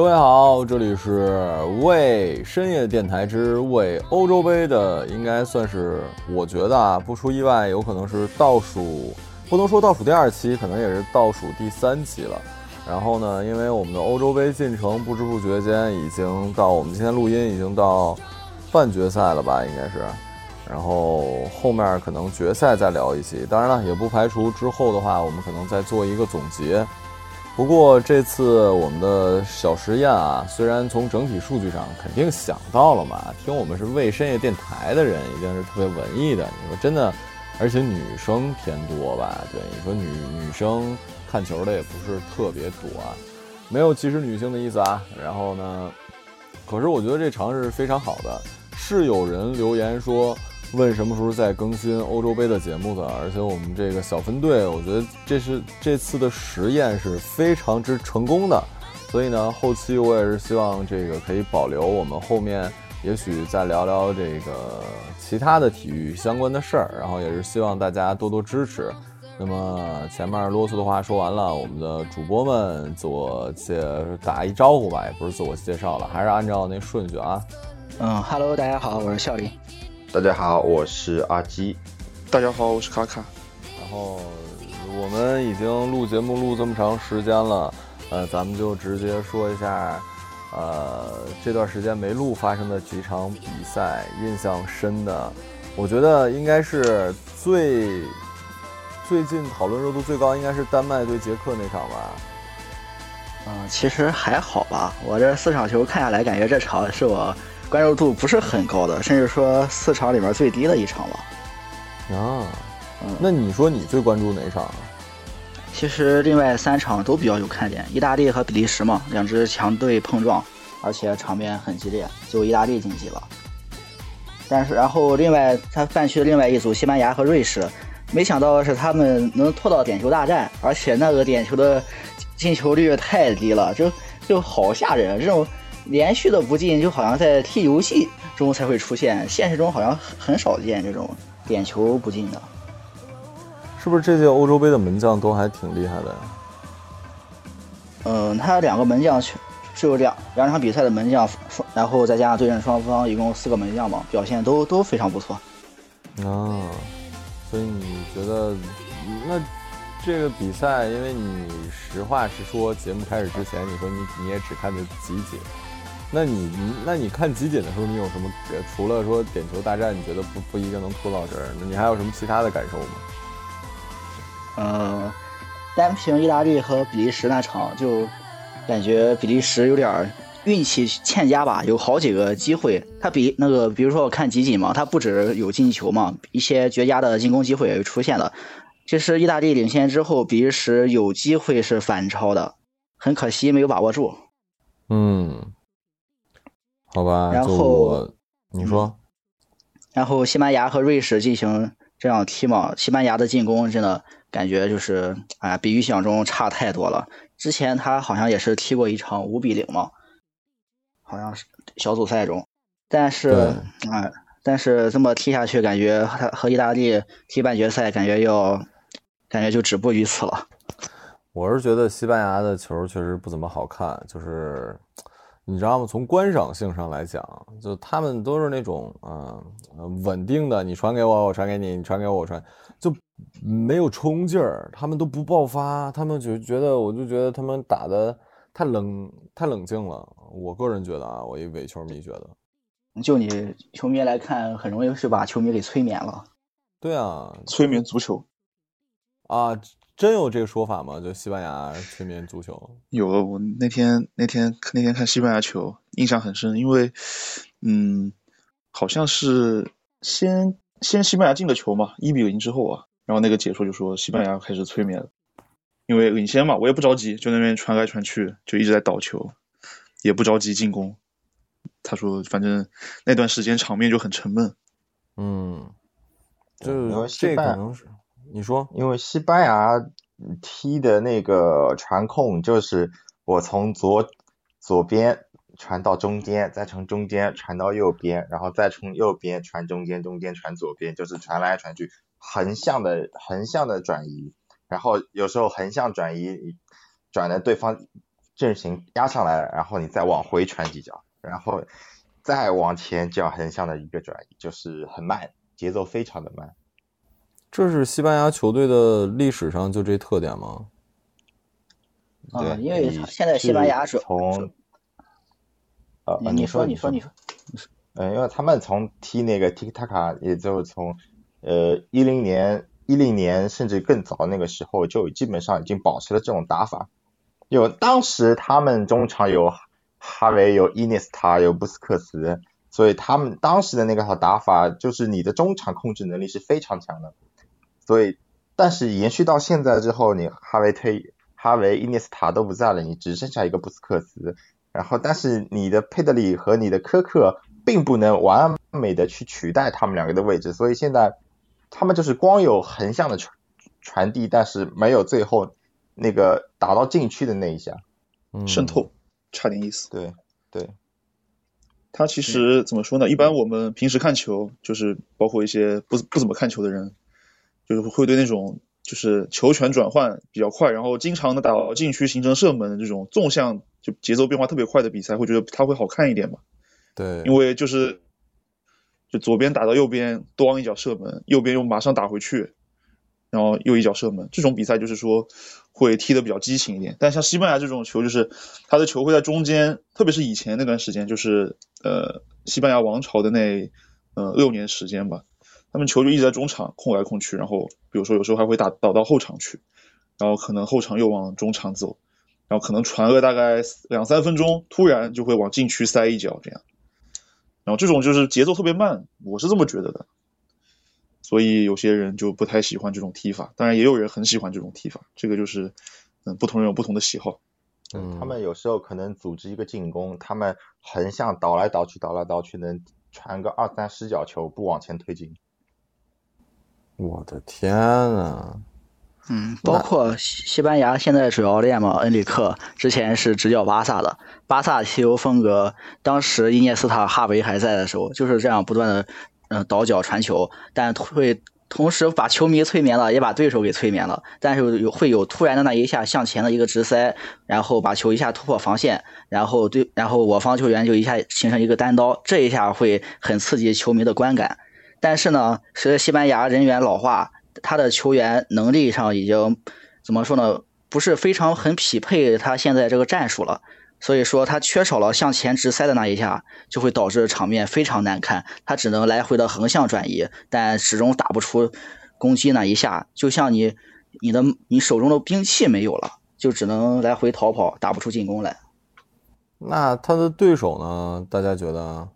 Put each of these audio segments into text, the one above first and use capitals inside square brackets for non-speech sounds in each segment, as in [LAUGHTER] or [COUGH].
各位好，这里是为深夜电台之为欧洲杯的，应该算是我觉得啊，不出意外，有可能是倒数，不能说倒数第二期，可能也是倒数第三期了。然后呢，因为我们的欧洲杯进程不知不觉间已经到我们今天录音已经到半决赛了吧，应该是。然后后面可能决赛再聊一期，当然了，也不排除之后的话，我们可能再做一个总结。不过这次我们的小实验啊，虽然从整体数据上肯定想到了嘛，听我们是为深夜电台的人一定是特别文艺的。你说真的，而且女生偏多吧？对，你说女女生看球的也不是特别多啊，没有歧视女性的意思啊。然后呢，可是我觉得这尝试是非常好的，是有人留言说。问什么时候再更新欧洲杯的节目的？而且我们这个小分队，我觉得这是这次的实验是非常之成功的。所以呢，后期我也是希望这个可以保留。我们后面也许再聊聊这个其他的体育相关的事儿，然后也是希望大家多多支持。那么前面啰嗦的话说完了，我们的主播们自我介打一招呼吧，也不是自我介绍了，还是按照那顺序啊。嗯哈喽，大家好，我是笑林。大家好，我是阿基。大家好，我是卡卡。然后我们已经录节目录这么长时间了，呃，咱们就直接说一下，呃，这段时间没录发生的几场比赛，印象深的，我觉得应该是最最近讨论热度最高，应该是丹麦对捷克那场吧。嗯，其实还好吧，我这四场球看下来，感觉这场是我。关注度不是很高的，甚至说四场里面最低的一场了。啊，那你说你最关注哪场？其实另外三场都比较有看点，意大利和比利时嘛，两支强队碰撞，而且场面很激烈，就意大利晋级了。但是然后另外他半区的另外一组西班牙和瑞士，没想到是他们能拖到点球大战，而且那个点球的进球率太低了，就就好吓人，这种。连续的不进，就好像在踢游戏中才会出现，现实中好像很少见这种点球不进的。是不是这届欧洲杯的门将都还挺厉害的呀？嗯，他两个门将是有两两场比赛的门将，然后再加上对阵双方一共四个门将嘛，表现都都非常不错。啊，所以你觉得那这个比赛，因为你实话实说，节目开始之前你说你你也只看的集锦。那你那你看集锦的时候，你有什么除了说点球大战，你觉得不不一定能拖到这儿？那你还有什么其他的感受吗？呃，单凭意大利和比利时那场，就感觉比利时有点运气欠佳吧，有好几个机会，他比那个比如说我看集锦嘛，他不止有进球嘛，一些绝佳的进攻机会也出现了。其实意大利领先之后，比利时有机会是反超的，很可惜没有把握住。嗯。好吧，然后你说，然后西班牙和瑞士进行这样踢嘛？西班牙的进攻真的感觉就是，哎，比预想中差太多了。之前他好像也是踢过一场五比零嘛，好像是小组赛中，但是，哎，但是这么踢下去，感觉和和意大利踢半决赛，感觉要，感觉就止步于此了。我是觉得西班牙的球确实不怎么好看，就是。你知道吗？从观赏性上来讲，就他们都是那种嗯稳定的，你传给我，我传给你，你传给我，我传，就没有冲劲儿，他们都不爆发，他们就觉得，我就觉得他们打的太冷，太冷静了。我个人觉得啊，我一伪球迷觉得，就你球迷来看，很容易是把球迷给催眠了。对啊，催眠足球啊。真有这个说法吗？就西班牙催眠足球？有，我那天那天那天看西班牙球，印象很深，因为，嗯，好像是先先西班牙进了球嘛，一比零之后啊，然后那个解说就说西班牙开始催眠了，因为领先嘛，我也不着急，就那边传来传去，就一直在倒球，也不着急进攻。他说，反正那段时间场面就很沉闷。嗯，就这可能是。你说，因为西班牙踢的那个传控就是我从左左边传到中间，再从中间传到右边，然后再从右边传中间，中间传左边，就是传来传去，横向的横向的转移，然后有时候横向转移转的对方阵型压上来了，然后你再往回传几脚，然后再往前这样横向的一个转移，就是很慢，节奏非常的慢。这是西班牙球队的历史上就这特点吗？啊，对，因为现在西班牙是是从呃呃你你说说你说你说，嗯，因为他们从踢那个 Tiki Taka，也就是从呃一零年、一零年甚至更早那个时候，就基本上已经保持了这种打法。有当时他们中场有哈维、有伊涅斯塔、有布斯克茨，所以他们当时的那个套打法，就是你的中场控制能力是非常强的。所以，但是延续到现在之后，你哈维推，哈维、伊涅斯塔都不在了，你只剩下一个布斯克斯。然后，但是你的佩德里和你的科克并不能完美的去取代他们两个的位置，所以现在他们就是光有横向的传传递，但是没有最后那个打到禁区的那一下。嗯渗透，差点意思。对对，他其实怎么说呢？一般我们平时看球，就是包括一些不不怎么看球的人，就是会对那种就是球权转换比较快，然后经常的打到禁区形成射门的这种纵向就节奏变化特别快的比赛，会觉得它会好看一点嘛？对，因为就是就左边打到右边，咣一脚射门，右边又马上打回去，然后又一脚射门，这种比赛就是说会踢得比较激情一点。但像西班牙这种球，就是他的球会在中间，特别是以前那段时间，就是呃西班牙王朝的那呃六年时间吧，他们球就一直在中场控来控去，然后比如说有时候还会打倒到后场去，然后可能后场又往中场走，然后可能传个大概两三分钟，突然就会往禁区塞一脚这样。然后这种就是节奏特别慢，我是这么觉得的，所以有些人就不太喜欢这种踢法，当然也有人很喜欢这种踢法，这个就是嗯不同人有不同的喜好。嗯他们有时候可能组织一个进攻，他们横向倒来倒去，倒来倒去，能传个二三十脚球，不往前推进。我的天啊！嗯，包括西西班牙现在主教练嘛，恩里克之前是执教巴萨的，巴萨踢球风格，当时伊涅斯塔、哈维还在的时候，就是这样不断的嗯倒脚传球，但会同时把球迷催眠了，也把对手给催眠了，但是有会有突然的那一下向前的一个直塞，然后把球一下突破防线，然后对，然后我方球员就一下形成一个单刀，这一下会很刺激球迷的观感。但是呢，随着西班牙人员老化，他的球员能力上已经怎么说呢？不是非常很匹配他现在这个战术了。所以说他缺少了向前直塞的那一下，就会导致场面非常难看。他只能来回的横向转移，但始终打不出攻击那一下。就像你你的你手中的兵器没有了，就只能来回逃跑，打不出进攻来。那他的对手呢？大家觉得，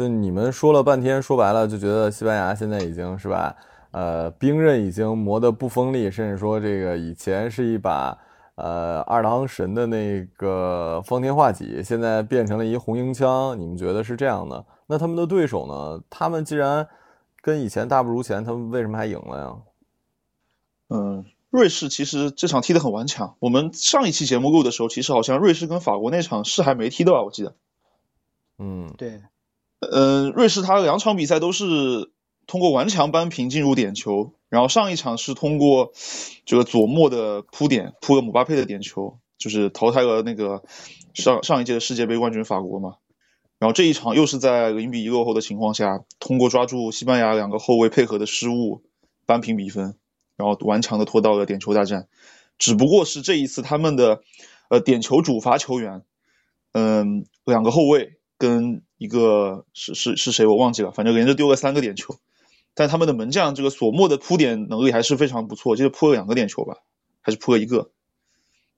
就你们说了半天，说白了就觉得西班牙现在已经是吧？呃，兵刃已经磨得不锋利，甚至说这个以前是一把呃二郎神的那个方天画戟，现在变成了一红缨枪。你们觉得是这样的？那他们的对手呢？他们既然跟以前大不如前，他们为什么还赢了呀？嗯，瑞士其实这场踢得很顽强。我们上一期节目录的时候，其实好像瑞士跟法国那场是还没踢的吧？我记得。嗯，对，嗯，瑞士他两场比赛都是通过顽强扳平进入点球，然后上一场是通过这个左莫的扑点扑了姆巴佩的点球，就是淘汰了那个上上一届的世界杯冠军法国嘛。然后这一场又是在零比一落后的情况下，通过抓住西班牙两个后卫配合的失误扳平比分，然后顽强的拖到了点球大战。只不过是这一次他们的呃点球主罚球员，嗯，两个后卫跟一个是是是谁我忘记了，反正连着丢了三个点球。但他们的门将这个索莫的扑点能力还是非常不错，就是扑了两个点球吧，还是扑了一个。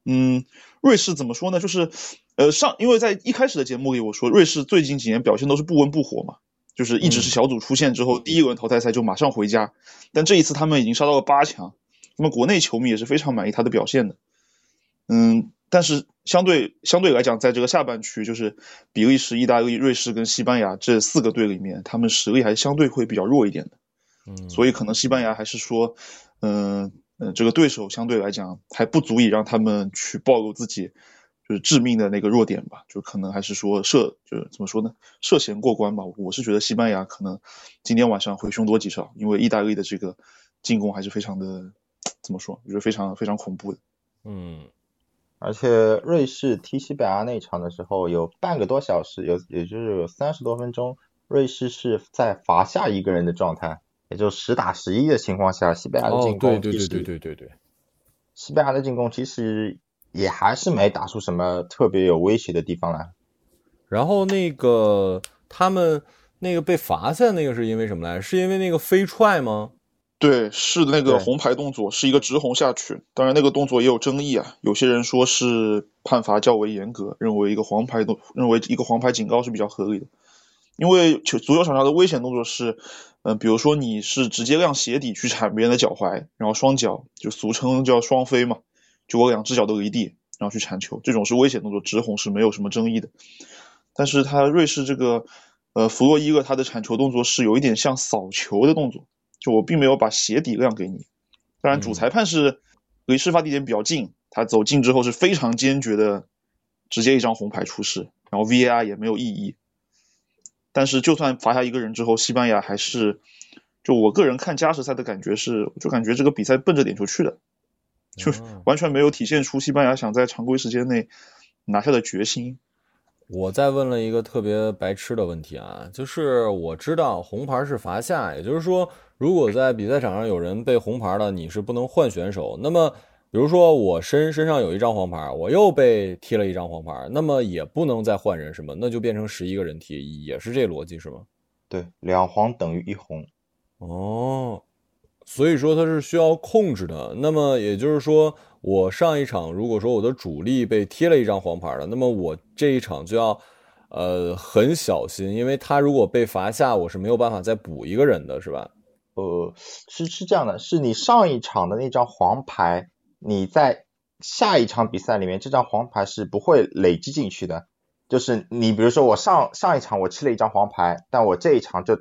嗯，瑞士怎么说呢？就是呃上，因为在一开始的节目里我说，瑞士最近几年表现都是不温不火嘛，就是一直是小组出线之后，第一轮淘汰赛就马上回家。但这一次他们已经杀到了八强，那么国内球迷也是非常满意他的表现的。嗯，但是相对相对来讲，在这个下半区，就是比利时、意大利、瑞士跟西班牙这四个队里面，他们实力还是相对会比较弱一点的。嗯，所以可能西班牙还是说，嗯、呃，这个对手相对来讲还不足以让他们去暴露自己就是致命的那个弱点吧，就可能还是说涉就是怎么说呢，涉嫌过关吧。我是觉得西班牙可能今天晚上会凶多吉少，因为意大利的这个进攻还是非常的怎么说，就是非常非常恐怖的。嗯，而且瑞士踢西班牙那场的时候，有半个多小时，有也就是有三十多分钟，瑞士是在罚下一个人的状态，也就十打十一的情况下，西班牙的进哦，对对对对对对对，西班牙的进攻其实也还是没打出什么特别有威胁的地方来。然后那个他们那个被罚下那个是因为什么来？是因为那个飞踹吗？对，是那个红牌动作，是一个直红下去。当然，那个动作也有争议啊。有些人说是判罚较为严格，认为一个黄牌动，认为一个黄牌警告是比较合理的。因为球足球场上的危险动作是，嗯、比如说你是直接让鞋底去铲别人的脚踝，然后双脚就俗称叫双飞嘛，就我两只脚都离地，然后去铲球，这种是危险动作，直红是没有什么争议的。但是他瑞士这个，呃，弗洛伊勒他的铲球动作是有一点像扫球的动作，就我并没有把鞋底让给你。当然，主嗯裁判是离事发地点比较近，他走近之后是非常坚决的，直接一张红牌出示，然后 VAR 也没有异议。但是就算罚下一个人之后，西班牙还是，就我个人看加时赛的感觉是，就感觉这个比赛奔着点球去的，就完全没有体现出西班牙想在常规时间内拿下的决心。我再问了一个特别白痴的问题啊，就是我知道红牌是罚下，也就是说，如果在比赛场上有人被红牌了，你是不能换选手。那么，比如说我身身上有一张黄牌，我又被踢了一张黄牌，那么也不能再换人是吗？那就变成十一个人踢，也是这逻辑是吗？对，两黄等于一红。哦，所以说它是需要控制的。那么也就是说，我上一场如果说我的主力被贴了一张黄牌了，那么我这一场就要呃很小心，因为他如果被罚下，我是没有办法再补一个人的，是吧？呃，是是这样的，是你上一场的那张黄牌，你在下一场比赛里面，这张黄牌是不会累积进去的。就是你比如说我上上一场我吃了一张黄牌，但我这一场就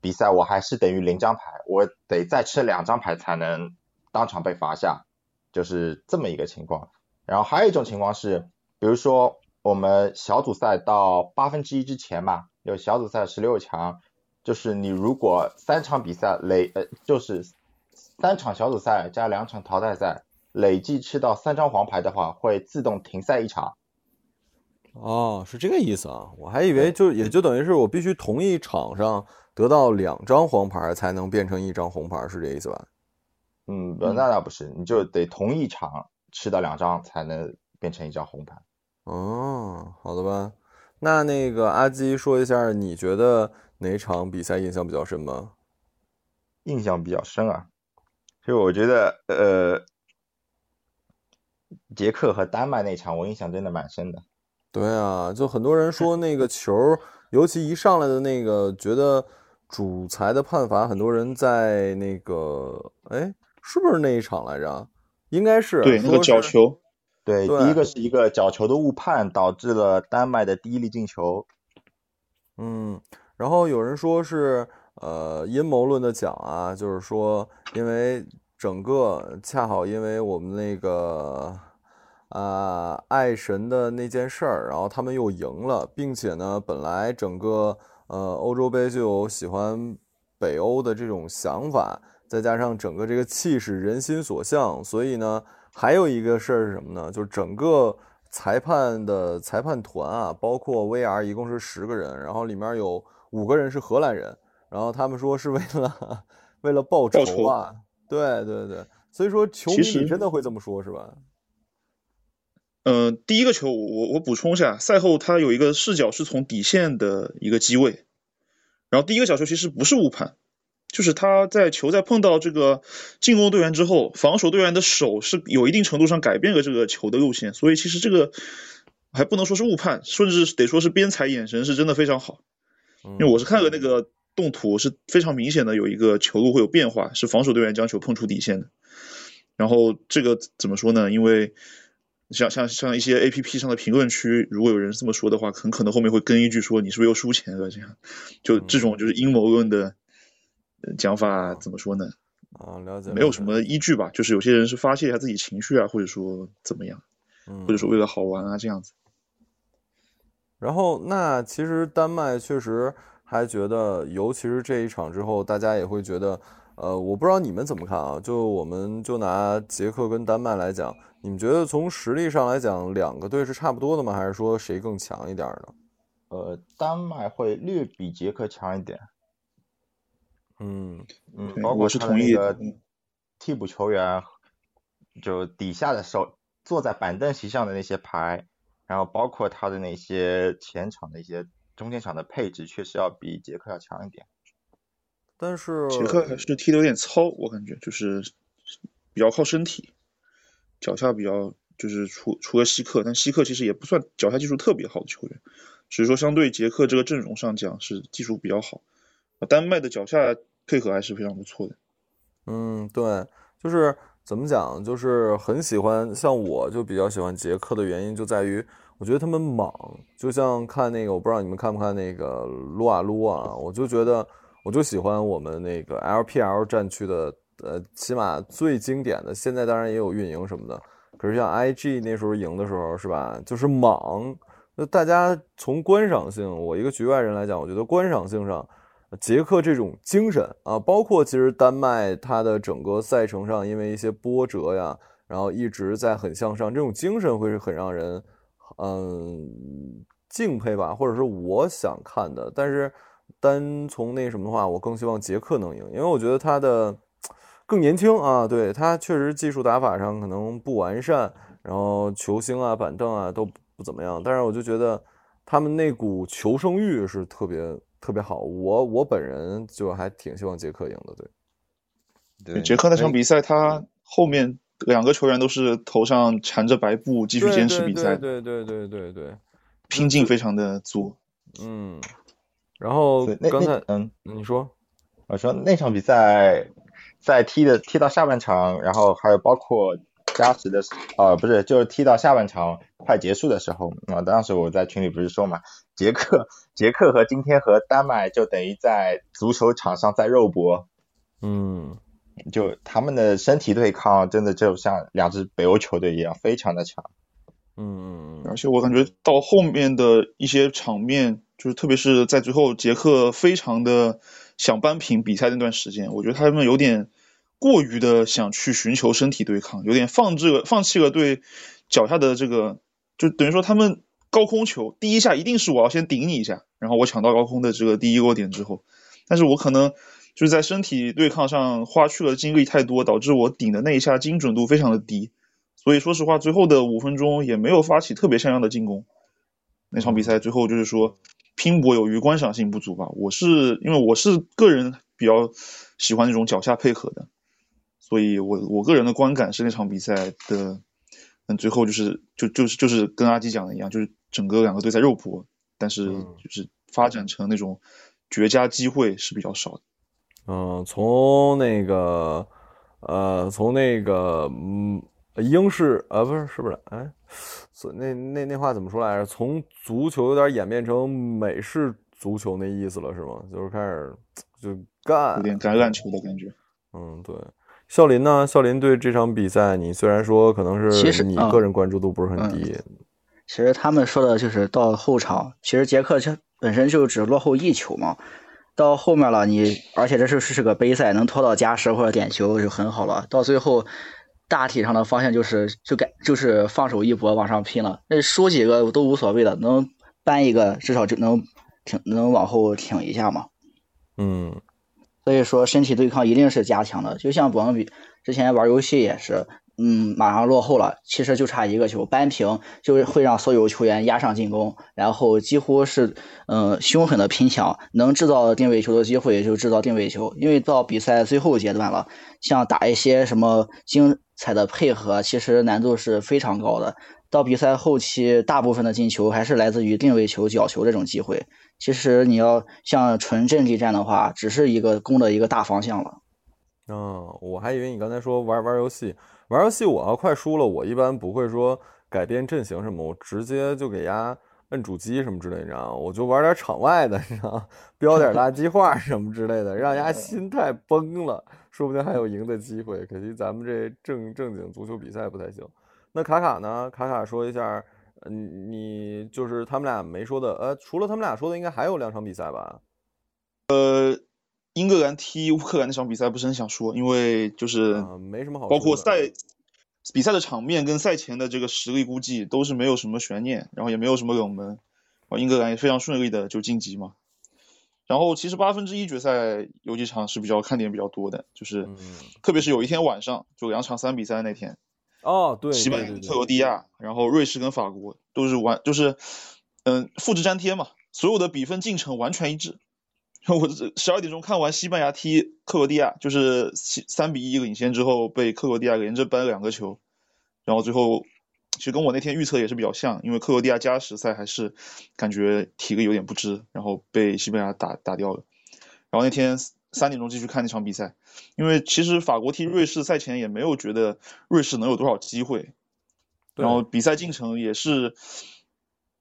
比赛我还是等于零张牌，我得再吃两张牌才能当场被罚下，就是这么一个情况。然后还有一种情况是，比如说我们小组赛到八分之一之前嘛，有小组赛十六强，就是你如果三场比赛累呃就是三场小组赛加两场淘汰赛，累计吃到三张黄牌的话，会自动停赛一场。哦，是这个意思啊，我还以为就也就等于是我必须同一场上得到两张黄牌才能变成一张红牌，是这意思吧？嗯，那那不是，你就得同一场吃到两张才能变成一张红牌。哦，好的吧。那那个阿基说一下，你觉得哪场比赛印象比较深吗？印象比较深啊，就我觉得呃，捷克和丹麦那场我印象真的蛮深的。对啊，就很多人说那个球，尤其一上来的那个，觉得主裁的判罚，很多人在那个，哎，是不是那一场来着？应该是对，那个角球，对，对第一个是一个角球的误判，导致了丹麦的第一粒进球。嗯，然后有人说是呃阴谋论的讲啊，就是说因为整个恰好因为我们那个啊爱神的那件事儿，然后他们又赢了，并且呢，本来整个呃欧洲杯就有喜欢北欧的这种想法，再加上整个这个气势人心所向，所以呢，还有一个事儿是什么呢？就是整个裁判的裁判团啊，包括 VR 一共是十个人，然后里面有五个人是荷兰人，然后他们说是为了 [LAUGHS] 为了报报仇啊，对对对，所以说球迷其实真的会这么说，是吧？呃，第一个球我我补充一下，赛后他有一个视角是从底线的一个机位，然后第一个角球其实不是误判，就是他在球在碰到这个进攻队员之后，防守队员的手是有一定程度上改变了这个球的路线，所以其实这个还不能说是误判，甚至得说是边裁眼神是真的非常好，因因为我是看了那个动图是非常明显的有一个球路会有变化，是防守队员将球碰出底线的。然后这个怎么说呢？因为像像像一些 A P P 上的评论区，如果有人这么说的话，很可能后面会跟一句说你是不是又输钱了？这样，就这种就是阴谋论的呃讲法，怎么说呢？啊，了解，没有什么依据吧，就是有些人是发泄一下自己情绪啊，或者说怎么样，嗯或者说为了好玩啊这样子。然后，那其实丹麦确实还觉得，尤其是这一场之后，大家也会觉得，呃，我不知道你们怎么看啊？就我们就拿捷克跟丹麦来讲，你们觉得从实力上来讲，两个队是差不多的吗？还是说谁更强一点呢？呃，丹麦会略比捷克强一点。嗯嗯，包括我是同意他的替补球员，就底下的手坐在板凳席上的那些牌，然后包括他的那些前场的一些中间场的配置，确实要比捷克要强一点。但是杰克还是踢的有点糙，我感觉就是比较靠身体，脚下比较就是除除了希克，但希克其实也不算脚下技术特别好的球员，只是说相对杰克这个阵容上讲是技术比较好。啊丹麦的脚下配合还是非常不错的。嗯，对，就是怎么讲，就是很喜欢，像我就比较喜欢捷克的原因就在于，我觉得他们莽，就像看那个，我不知道你们看不看那个撸啊撸啊，我就觉得，我就喜欢我们那个 LPL 战区的，呃，起码最经典的，现在当然也有运营什么的，可是像 IG 那时候赢的时候是吧，就是莽，那大家从观赏性，我一个局外人来讲，我觉得观赏性上。捷克这种精神啊，包括其实丹麦它的整个赛程上，因为一些波折呀，然后一直在很向上，这种精神会是很让人嗯敬佩吧，或者是我想看的。但是单从那什么的话，我更希望捷克能赢，因为我觉得他的更年轻啊，对他确实技术打法上可能不完善，然后球星啊、板凳啊都不怎么样，但是我就觉得他们那股求生欲是特别。特别好，我我本人就还挺希望捷克赢的，对。对，捷克那场比赛，他后面两个球员都是头上缠着白布继续坚持比赛，对对对对对对，拼劲非常的足。嗯，然后那刚才嗯，你说，我说那场比赛在踢的踢到下半场，然后还有包括加时的时，呃，不是，就是踢到下半场快结束的时候啊，当时我在群里不是说嘛，捷克捷克和今天和丹麦就等于在足球场上在肉搏，嗯。就他们的身体对抗真的就像两支北欧球队一样，非常的强。嗯嗯而且我感觉到后面的一些场面，就是特别是在最后捷克非常的想扳平比赛那段时间，我觉得他们有点过于的想去寻求身体对抗，有点放置了放弃了对脚下的这个，就等于说他们高空球第一下一定是我要先顶你一下，然后我抢到高空的这个第一落点之后，但是我可能就是在身体对抗上花去了精力太多，导致我顶的那一下精准度非常的低。所以说实话，最后的五分钟也没有发起特别像样的进攻。那场比赛最后就是说拼搏有余，观赏性不足吧。我是因为我是个人比较喜欢那种脚下配合的，所以我我个人的观感是那场比赛的，嗯，最后就是就就是就是跟阿基讲的一样，就是整个两个队在肉搏，但是嗯就是发展成那种绝佳机会是比较少的。嗯，从那个呃，从那个嗯。英式啊，不是，是不是？哎，所那那那话怎么说来着？从足球有点演变成美式足球那意思了，是吗？就是开始就干，有点橄榄球的感觉。嗯，对。笑林呢？笑林对这场比赛，你虽然说可能是你个人关注度不是很低，嗯、其实他们说的就是到后场，其实捷克就本身就只落后一球嘛。到后面了，你而且这是是个杯赛，能拖到加时或者点球就很好了。到最后。大体上的方向就是就该就是放手一搏往上拼了，那输几个都无所谓的，能扳一个至少就能挺能往后挺一下嘛。嗯，所以说身体对抗一定是加强的，就像我们比之前玩游戏也是，嗯，马上落后了，其实就差一个球扳平，就会让所有球员压上进攻，然后几乎是嗯凶狠的拼抢，能制造定位球的机会就制造定位球，因为到比赛最后阶段了，像打一些什么精。彩的配合其实难度是非常高的，到比赛后期，大部分的进球还是来自于定位球、角球这种机会。其实你要像纯阵地战的话，只是一个攻的一个大方向了。嗯，我还以为你刚才说玩玩游戏，玩游戏我要快输了，我一般不会说改变阵型什么，我直接就给家摁主机什么之类的，你知道吗？我就玩点场外的，你知道吗？[LAUGHS] 标点垃圾话什么之类的，让丫心态崩了。说不定还有赢的机会，可惜咱们这正正经足球比赛不太行。那卡卡呢？卡卡说一下，嗯，你就是他们俩没说的，呃，除了他们俩说的，应该还有两场比赛吧？呃英格兰踢乌克兰那场比赛不是很想说，因为就是啊，没什么好包括赛比赛的场面跟赛前的这个实力估计都是没有什么悬念，然后也没有什么冷门，然后英格兰也非常顺利的就晋级嘛。然后其实八分之一决赛有几场是比较看点比较多的，就是嗯，特别是有一天晚上就两场三比三那天，哦，对，西班牙克罗地亚，然后瑞士跟法国都是完就是嗯复制粘贴嘛，所有的比分进程完全一致。[LAUGHS] 我这十二点钟看完西班牙踢克罗地亚，就是三比一领先之后被克罗地亚连着扳两个球，然后最后其实跟我那天预测也是比较像，因为克罗地亚加时赛还是感觉体力有点不支，然后被西班牙打打掉了。然后那天三点钟继续看那场比赛，因为其实法国踢瑞士赛前也没有觉得瑞士能有多少机会，然后比赛进程也是，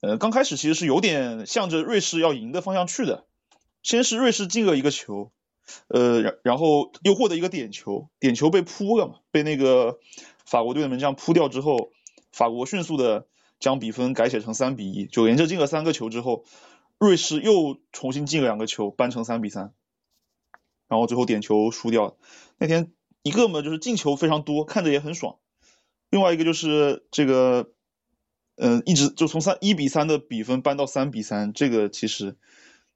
呃，刚开始其实是有点向着瑞士要赢的方向去的，先是瑞士进了一个球，呃，然然后又获得一个点球，点球被扑了嘛，被那个法国队的门将扑掉之后，法国迅速的将比分改写成三比一，就连着进了三个球之后，瑞士又重新进了两个球，扳成三比三，然后最后点球输掉。那天一个嘛就是进球非常多，看着也很爽，另外一个就是这个，嗯、一直就从三一比三的比分扳到三比三，这个其实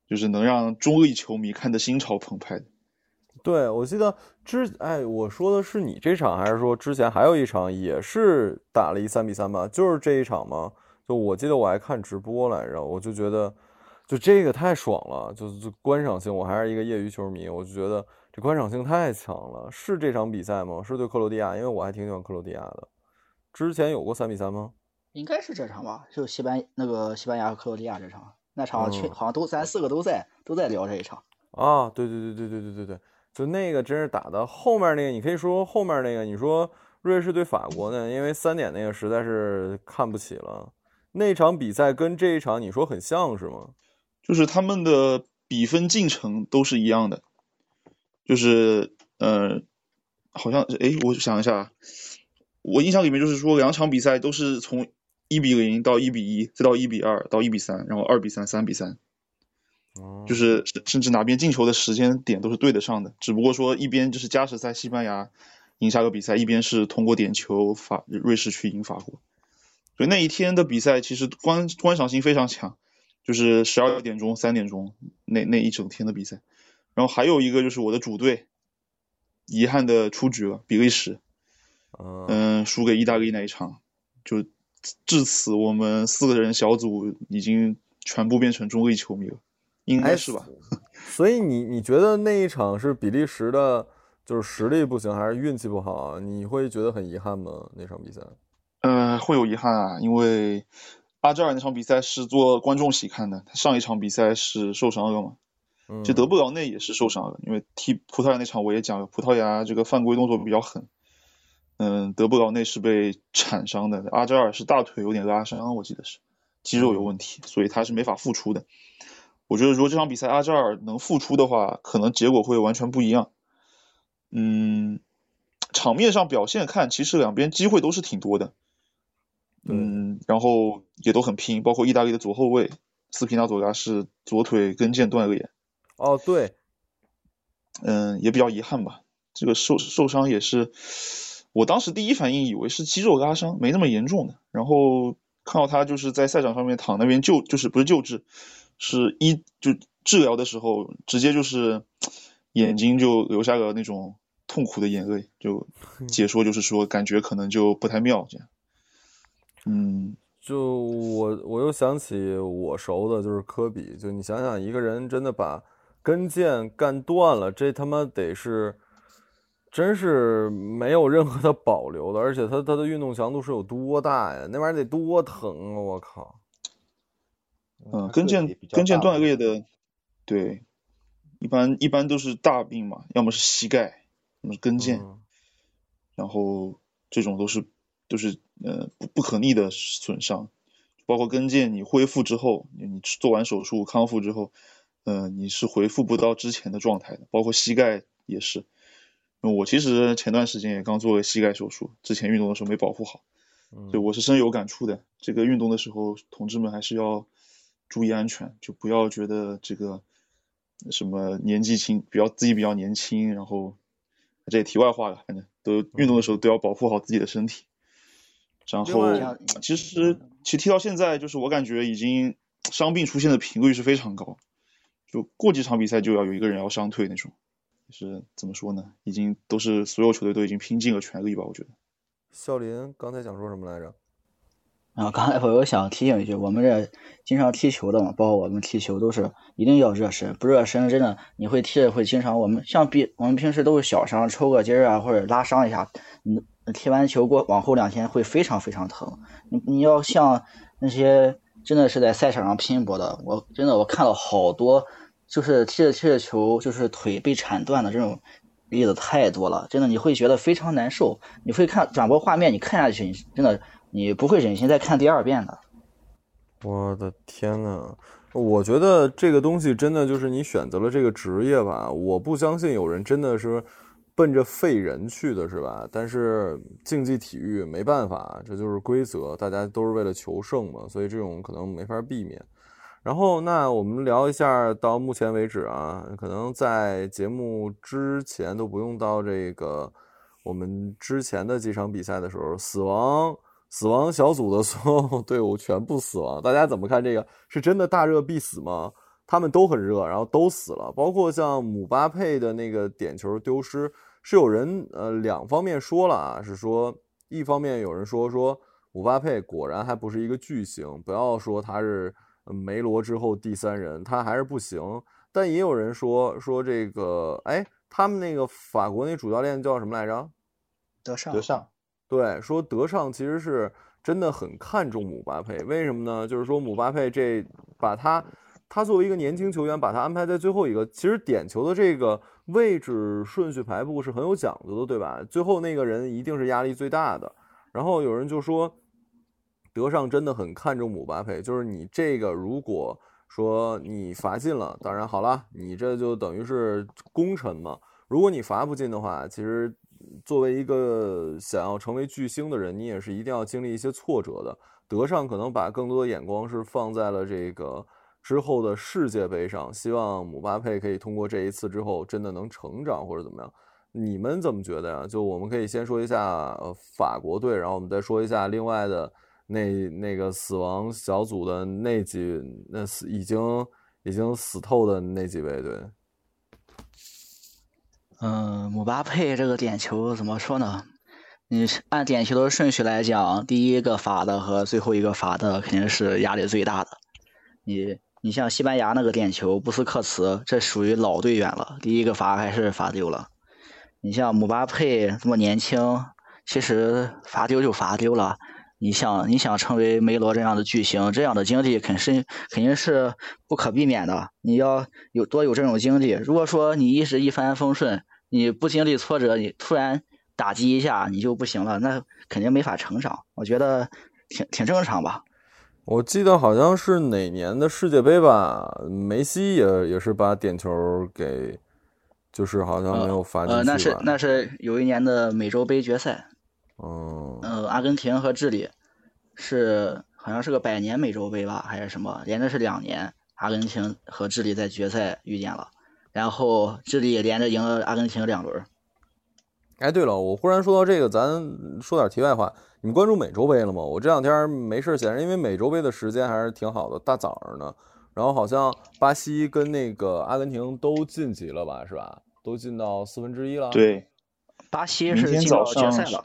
就是能让中立球迷看得心潮澎湃的。对，我记得之哎，我说的是你这场，还是说之前还有一场也是打了一三比三吧？就是这一场吗？就我记得我还看直播来着，我就觉得就这个太爽了，就就观赏性，我还是一个业余球迷，我就觉得这观赏性太强了。是这场比赛吗？是对克罗地亚？因为我还挺喜欢克罗地亚的。之前有过三比三吗？应该是这场吧，就西班那个西班牙和克罗地亚这场，那场去、嗯好像都咱四个都在都在聊这一场。啊，对对对对对对对对，就那个真是打的后面那个，你可以说后面那个，你说瑞士对法国呢，因为三点那个实在是看不起了。那场比赛跟这一场你说很像是吗？就是他们的比分进程都是一样的，就是呃，好像诶，我想一下，我印象里面就是说两场比赛都是从一比零到一比一，再到一比二到一比三，然后二比三、三比三，就是甚甚至哪边进球的时间点都是对得上的，只不过说一边就是加时赛西班牙赢下个比赛，一边是通过点球法瑞士去赢法国，所以那一天的比赛其实观观赏性非常强。就是十二点钟、三点钟那那一整天的比赛，然后还有一个就是我的主队，遗憾的出局了，比利时，嗯嗯，输给意大利那一场，就至此我们四个人小组已经全部变成中立球迷了，应该哎是吧？所以你你觉得那一场是比利时的，就是实力不行，还是运气不好啊？你会觉得很遗憾吗？那场比赛？呃，会有遗憾啊，因为阿扎尔那场比赛是做观众席看的，他上一场比赛是受伤了嘛，嗯，就德布劳内也是受伤了，因为踢葡萄牙那场我也讲了，葡萄牙这个犯规动作比较狠，嗯，德布劳内是被铲伤的，阿扎尔是大腿有点拉伤，我记得是肌肉有问题，所以他是没法复出的。我觉得如果这场比赛阿扎尔能复出的话，可能结果会完全不一样。嗯，场面上表现看，其实两边机会都是挺多的。嗯，然后也都很拼，包括意大利的左后卫斯皮纳佐拉是左腿跟腱断裂，哦，对，嗯，也比较遗憾吧。这个受受伤也是，我当时第一反应以为是肌肉拉伤，没那么严重的。然后看到他就是在赛场上面躺那边救，就是不是救治，是一就治疗的时候，直接就是眼睛就流下了那种痛苦的眼泪，就解说就是说感觉可能就不太妙这样。嗯，就我我又想起我熟的就是科比，就你想想，一个人真的把跟腱干断了，这他妈得是真是没有任何的保留的，而且他他的运动强度是有多大呀？那玩意儿得多疼啊！我靠！嗯，跟腱跟腱断裂的，对，一般一般都是大病嘛，要么是膝盖，要么是跟腱，嗯然后这种都是都是呃不不可逆的损伤，包括跟腱你恢复之后，你你做完手术康复之后，呃你是恢复不到之前的状态的，包括膝盖也是。我其实前段时间也刚做了膝盖手术，之前运动的时候没保护好，嗯对我是深有感触的。这个运动的时候，同志们还是要注意安全，就不要觉得这个什么年纪轻，比较自己比较年轻，然后这也题外话了，反正都运动的时候都要保护好自己的身体。然后其实其实踢到现在，就是我感觉已经伤病出现的频率是非常高，就过几场比赛就要有一个人要伤退那种。就是怎么说呢，已经都是所有球队都已经拼尽了全力吧，我觉得。笑林刚才想说什么来着？然后刚才我又想提醒一句，我们这经常踢球的嘛，包括我们踢球都是一定要热身，不热身真的你会踢着会经常我们像比我们平时都是小伤抽个筋儿啊或者拉伤一下，你踢完球过往后两天会非常非常疼。你你要像那些真的是在赛场上拼搏的，我真的我看了好多，就是踢着踢着球就是腿被铲断的这种例子太多了，真的你会觉得非常难受。你会看转播画面，你看下去，你真的你不会忍心再看第二遍的。我的天呐，我觉得这个东西真的就是你选择了这个职业吧，我不相信有人真的是奔着废人去的，是吧？但是竞技体育没办法，这就是规则，大家都是为了求胜嘛，所以这种可能没法避免。然后，那我们聊一下，到目前为止啊，可能在节目之前都不用到这个我们之前的几场比赛的时候，死亡死亡小组的所有 [LAUGHS] 队伍全部死亡，大家怎么看这个？是真的大热必死吗？他们都很热，然后都死了，包括像姆巴佩的那个点球丢失，是有人呃两方面说了啊，是说一方面有人说说姆巴佩果然还不是一个巨星，不要说他是。梅罗之后第三人，他还是不行。但也有人说说这个，哎，他们那个法国那主教练叫什么来着？德尚。德尚。对，说德尚其实是真的很看重姆巴佩，为什么呢？就是说姆巴佩这把他，他作为一个年轻球员，把他安排在最后一个，其实点球的这个位置顺序排布是很有讲究的，对吧？最后那个人一定是压力最大的。然后有人就说。德尚真的很看重姆巴佩，就是你这个，如果说你罚进了，当然好了，你这就等于是功臣嘛。如果你罚不进的话，其实作为一个想要成为巨星的人，你也是一定要经历一些挫折的。德尚可能把更多的眼光是放在了这个之后的世界杯上，希望姆巴佩可以通过这一次之后真的能成长或者怎么样。你们怎么觉得呀？就我们可以先说一下法国队，然后我们再说一下另外的。那那个死亡小组的那几那死已经已经死透的那几位，对。嗯，姆巴佩这个点球怎么说呢？你按点球的顺序来讲，第一个罚的和最后一个罚的肯定是压力最大的。你你像西班牙那个点球，布斯克茨这属于老队员了，第一个罚还是罚丢了。你像姆巴佩这么年轻，其实罚丢就罚丢了。你想，你想成为梅罗这样的巨星，这样的经历肯是肯定是不可避免的。你要有多有这种经历。如果说你一直一帆风顺，你不经历挫折，你突然打击一下，你就不行了，那肯定没法成长。我觉得挺挺正常吧。我记得好像是哪年的世界杯吧，梅西也也是把点球给，就是好像没有罚进去呃，那是那是有一年的美洲杯决赛。哦，呃，阿根廷和智利是好像是个百年美洲杯吧，还是什么？连着是两年，阿根廷和智利在决赛遇见了，然后智利连着赢了阿根廷两轮。哎，对了，我忽然说到这个，咱说点题外话，你们关注美洲杯了吗？我这两天没事闲着，因为美洲杯的时间还是挺好的，大早上呢。然后好像巴西跟那个阿根廷都晋级了吧，是吧？都进到四分之一了。对，巴西是进到决赛了。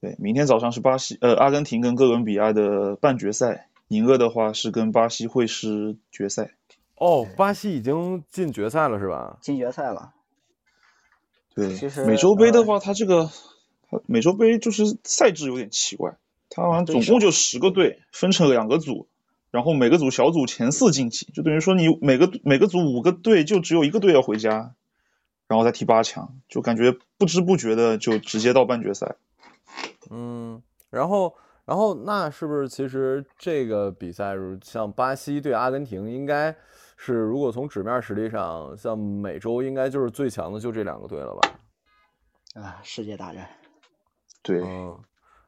对，明天早上是巴西呃阿根廷跟哥伦比亚的半决赛，赢了的话是跟巴西会师决赛。哦，巴西已经进决赛了是吧？进决赛了。对，其实美洲杯的话，它这个美洲杯就是赛制有点奇怪，它好像总共就十个队，分成两个组，然后每个组小组前四晋级，就等于说你每个每个组五个队就只有一个队要回家，然后再踢八强，就感觉不知不觉的就直接到半决赛。嗯，然后，然后那是不是其实这个比赛，像巴西对阿根廷，应该是如果从纸面实力上，像美洲应该就是最强的，就这两个队了吧？啊，世界大战。对，嗯，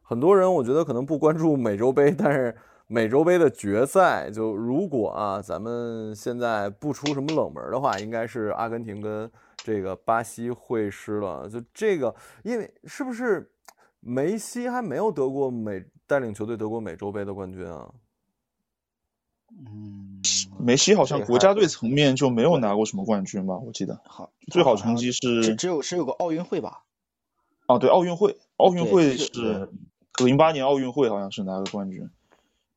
很多人我觉得可能不关注美洲杯，但是美洲杯的决赛，就如果啊，咱们现在不出什么冷门的话，应该是阿根廷跟这个巴西会师了。就这个，因为是不是梅西还没有得过美带领球队得过美洲杯的冠军啊？嗯，梅西好像国家队层面就没有拿过什么冠军吧？我记得好，最好成绩是只有是有个奥运会吧？啊，对，奥运会，奥运会就是零八年奥运会好像是拿个冠军，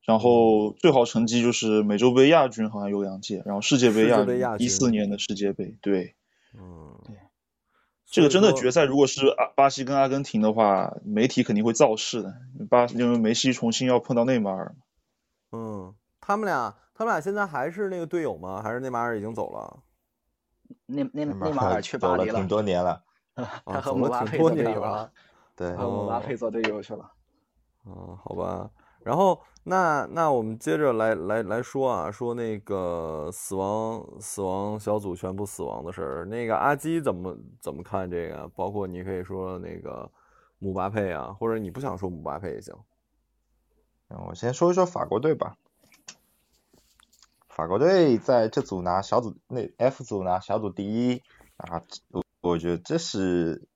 然后最好成绩就是美洲杯亚军好像有两届，然后世界杯亚军一四年的世界杯，对，嗯，对这个真的决赛如果是阿巴西跟阿根廷的话，媒体肯定会造势的，巴因为梅西重新要碰到内马尔，嗯，他们俩他们俩现在还是那个队友吗？还是内马尔已经走了？内内内内马尔去巴黎了挺多年了，[LAUGHS] 他啊，和姆巴佩挺多年做队友了了。，对，和姆巴哦佩做队友去了。嗯，好吧。然后那那我们接着来来来说啊，说那个死亡死亡小组全部死亡的事儿。那个阿基怎么怎么看这个？包括你可以说那个姆巴佩啊，或者你不想说姆巴佩也行。嗯我先说一说法国队吧。法国队在这组拿小组那 F 组拿小组第一啊，我我觉得这是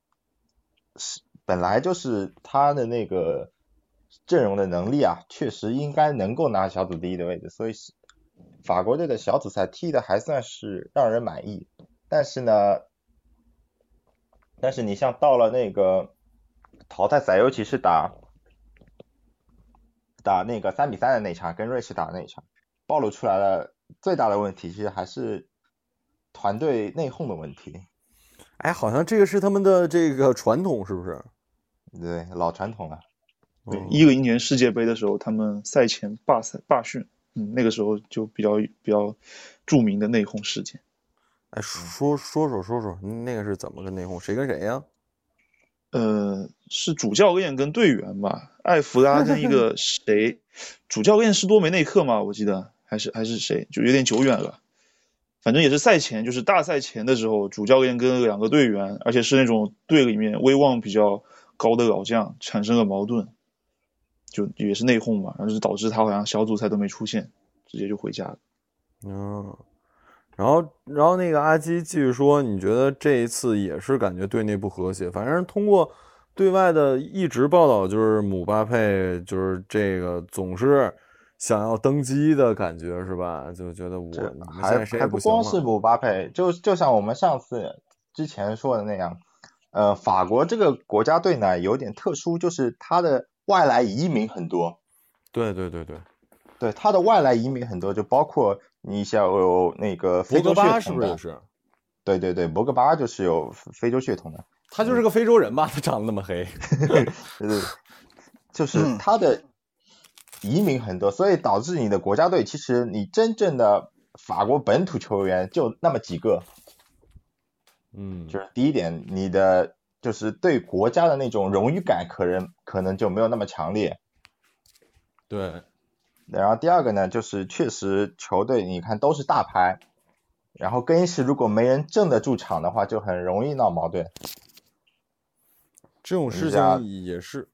是本来就是他的那个阵容的能力啊，确实应该能够拿小组第一的位置，所以是法国队的小组赛踢的还算是让人满意。但是呢，但是你像到了那个淘汰赛，尤其是打打那个三比三的那场，跟瑞士打那场，暴露出来了最大的问题，其实还是团队内讧的问题。哎，好像这个是他们的这个传统，是不是？对，老传统了。对，嗯一零年世界杯的时候，他们赛前罢赛罢训，嗯，那个时候就比较比较著名的内讧事件。哎，说说说说说，那个是怎么个内讧？谁跟谁呀？呃，是主教练跟队员吧，艾弗拉跟一个 [LAUGHS] 谁，主教练是多梅内克吗？我记得还是还是谁，就有点久远了。反正也是赛前，就是大赛前的时候，主教练跟两个队员，而且是那种队里面威望比较高的老将产生了矛盾，就也是内讧嘛，然后就导致他好像小组赛都没出现，直接就回家了。嗯，然后然后那个阿基继续说，你觉得这一次也是感觉队内不和谐？反正通过对外的一直报道，就是姆巴佩就是这个总是想要登基的感觉，是吧？就觉得我还还。不光是姆巴佩，就就像我们上次之前说的那样，呃，法国这个国家队呢有点特殊，就是它的外来移民很多。对对对对，对，它的外来移民很多，就包括你像有那个非洲博格巴血统的是不是，是？对对对，博格巴就是有非洲血统的。他就是个非洲人吧？他长得那么黑。[LAUGHS] 对对，就是嗯他的移民很多，所以导致你的国家队其实你真正的法国本土球员就那么几个。嗯，就是第一点，你的就是对国家的那种荣誉感可能可能就没有那么强烈。对，然后第二个呢，就是确实球队你看都是大牌，然后更衣室如果没人镇得住场的话，就很容易闹矛盾。这种事情也是。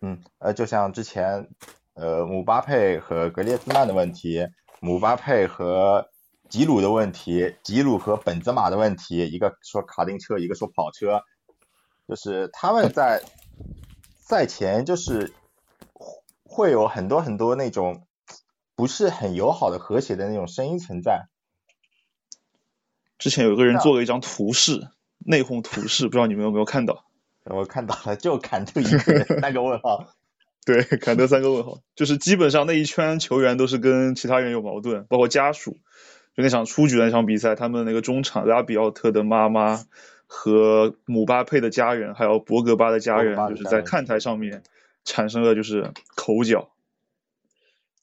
嗯，呃，就像之前，呃，姆巴佩和格列兹曼的问题，姆巴佩和吉鲁的问题，吉鲁和本泽马的问题，一个说卡丁车，一个说跑车，就是他们在赛前就是会有很多很多那种不是很友好的和谐的那种声音存在。之前有一个人做了一张图示，内讧图示，不知道你们有没有看到？我看到了，就坎特一个人三个问号。[LAUGHS] 对，坎特三个问号，就是基本上那一圈球员都是跟其他人有矛盾，包括家属。就那场出局的那场比赛，他们那个中场拉比奥特的妈妈和姆巴佩的家人，还有博格巴的家人博格巴，的家人就是在看台上面产生了就是口角，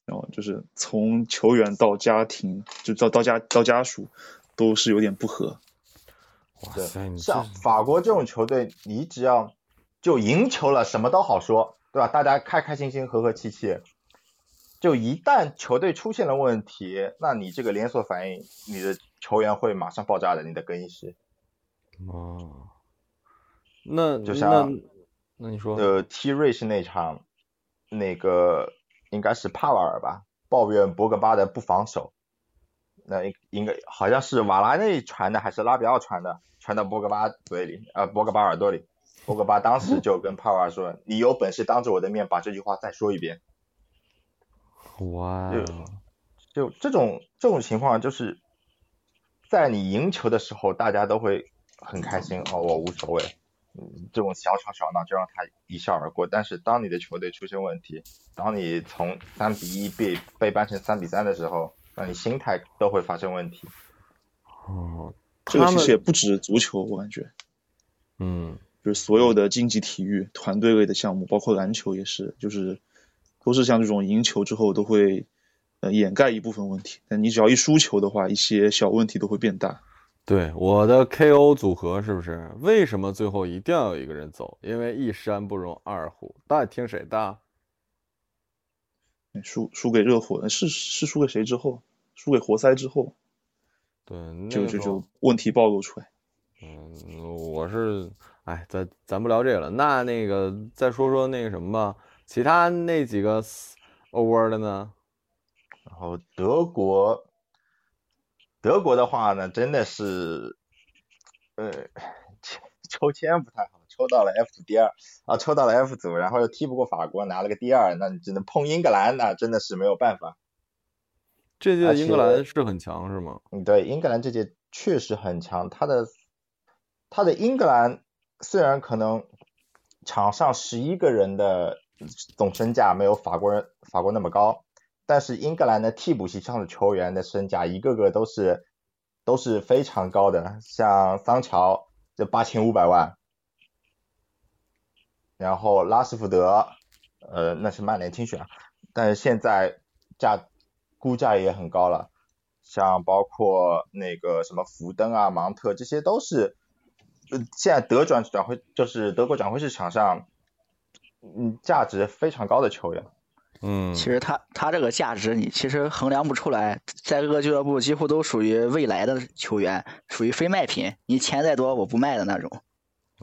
然后就是从球员到家庭，就到到家到家属，都是有点不和。对哇塞，像法国这种球队，你只要就赢球了，什么都好说，对吧？大家开开心心、和和气气。就一旦球队出现了问题，那你这个连锁反应，你的球员会马上爆炸的，你的更衣室。哦，那就像那那你说，呃，踢瑞士那场，那个应该是帕瓦尔吧，抱怨博格巴的不防守。那应应该好像是瓦拉内传的还是拉比奥传的，传到博格巴嘴里，呃，博格巴耳朵里。博格巴当时就跟帕瓦尔说：“你有本事当着我的面把这句话再说一遍。”哇，就这种这种情况，就是在你赢球的时候，大家都会很开心哦，我无所谓，嗯，这种小吵小闹就让他一笑而过。但是当你的球队出现问题，当你从三比一被被扳成三比三的时候，那你心态都会发生问题。哦，这个其实也不止足球，我感觉，嗯，就是所有的竞技体育、团队类的项目，包括篮球也是，就是都是像这种赢球之后都会呃掩盖一部分问题，但你只要一输球的话，一些小问题都会变大。对，我的 KO 组合是不是？为什么最后一定要有一个人走？因为一山不容二虎，到底听谁的？输输给热火，是是输给谁之后？输给活塞之后，对，就就就问题暴露出来。嗯，我是，哎，咱咱不聊这个了。那那个再说说那个什么吧，其他那几个 over 的呢？然后德国，德国的话呢，真的是，呃，抽签不太好，抽到了 F 组第二啊，抽到了 F 组，然后又踢不过法国，拿了个第二，那你只能碰英格兰，那真的是没有办法。这届英格兰是很强是吗？嗯，对，英格兰这届确实很强，他的他的英格兰虽然可能场上十一个人的总身价没有法国人法国那么高。但是英格兰的替补席上的球员的身价一个个都是都是非常高的，像桑乔就八千五百万，然后拉什福德，呃，那是曼联青训，但是现在价估价也很高了，像包括那个什么福登啊、芒特，这些都是，呃，现在德转转会就是德国转会市场上，嗯，价值非常高的球员。嗯，其实他他这个价值你其实衡量不出来，在各个俱乐部几乎都属于未来的球员，属于非卖品，你钱再多我不卖的那种。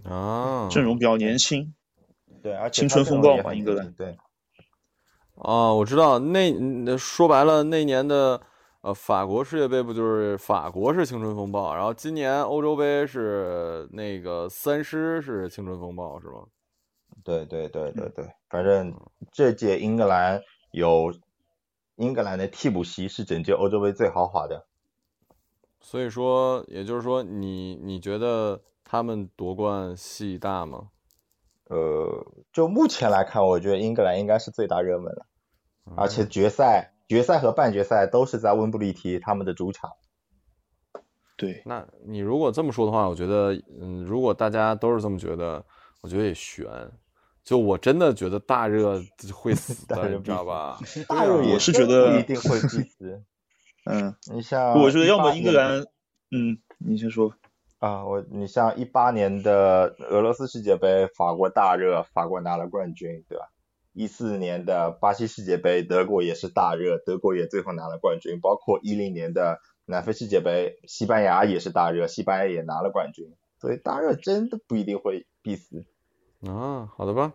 啊，阵容比较年轻，对，而且青春风暴嘛，英格兰对。哦，我知道，那说白了，那年的呃法国世界杯不就是法国是青春风暴，然后今年欧洲杯是那个三狮是青春风暴，是吗？对对对对对，反正这届英格兰有英格兰的替补席是整届欧洲杯最豪华的。所以说，也就是说，你你觉得他们夺冠戏大吗？呃，就目前来看，我觉得英格兰应该是最大热门了，而且决赛、决赛和半决赛都是在温布利踢他们的主场。对，那你如果这么说的话，我觉得，嗯，如果大家都是这么觉得，我觉得也悬。就我真的觉得大热会死的，[LAUGHS] 你知道吧？大热也是觉得不一定会必死。[LAUGHS] 嗯，你像我觉得要么英格兰，嗯，你先说啊，我你像一八年的俄罗斯世界杯，法国大热，法国拿了冠军，对吧？一四年的巴西世界杯，德国也是大热，德国也最后拿了冠军。包括一零年的南非世界杯，西班牙也是大热，西班牙也拿了冠军。所以大热真的不一定会必死。啊，好的吧，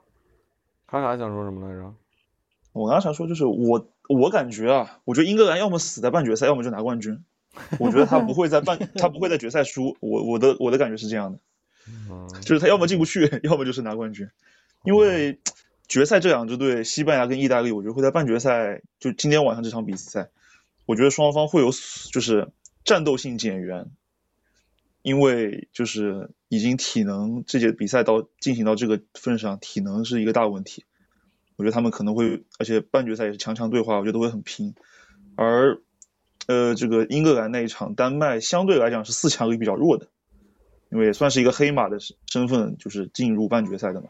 卡卡想说什么来着？我刚想说就是我，我感觉啊，我觉得英格兰要么死在半决赛，要么就拿冠军。我觉得他不会在半，他不会在决赛输。我我的我的感觉是这样的，就是他要么进不去，要么就是拿冠军。因为决赛这两支队，西班牙跟意大利，我觉得会在半决赛，就今天晚上这场比赛，我觉得双方会有就是战斗性减员。因为就是已经体能这届比赛到进行到这个份上，体能是一个大问题。我觉得他们可能会，而且半决赛也是强强对话，我觉得会很拼。而呃，这个英格兰那一场，丹麦相对来讲是四强里比较弱的，因为算是一个黑马的身份，就是进入半决赛的嘛。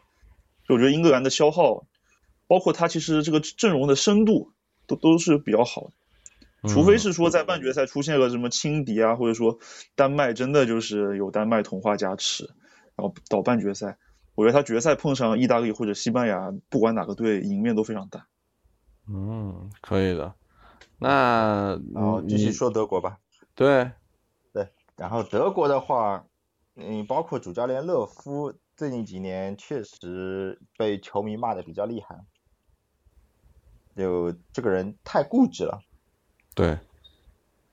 所以我觉得英格兰的消耗，包括他其实这个阵容的深度，都都是比较好的。除非是说在半决赛出现了什么轻敌啊，或者说丹麦真的就是有丹麦童话加持，然后到半决赛，我觉得他决赛碰上意大利或者西班牙，不管哪个队赢面都非常大。嗯，可以的。那然后继续说德国吧。对，对，然后德国的话，嗯，包括主教练勒夫，最近几年确实被球迷骂的比较厉害。就这个人太固执了，对，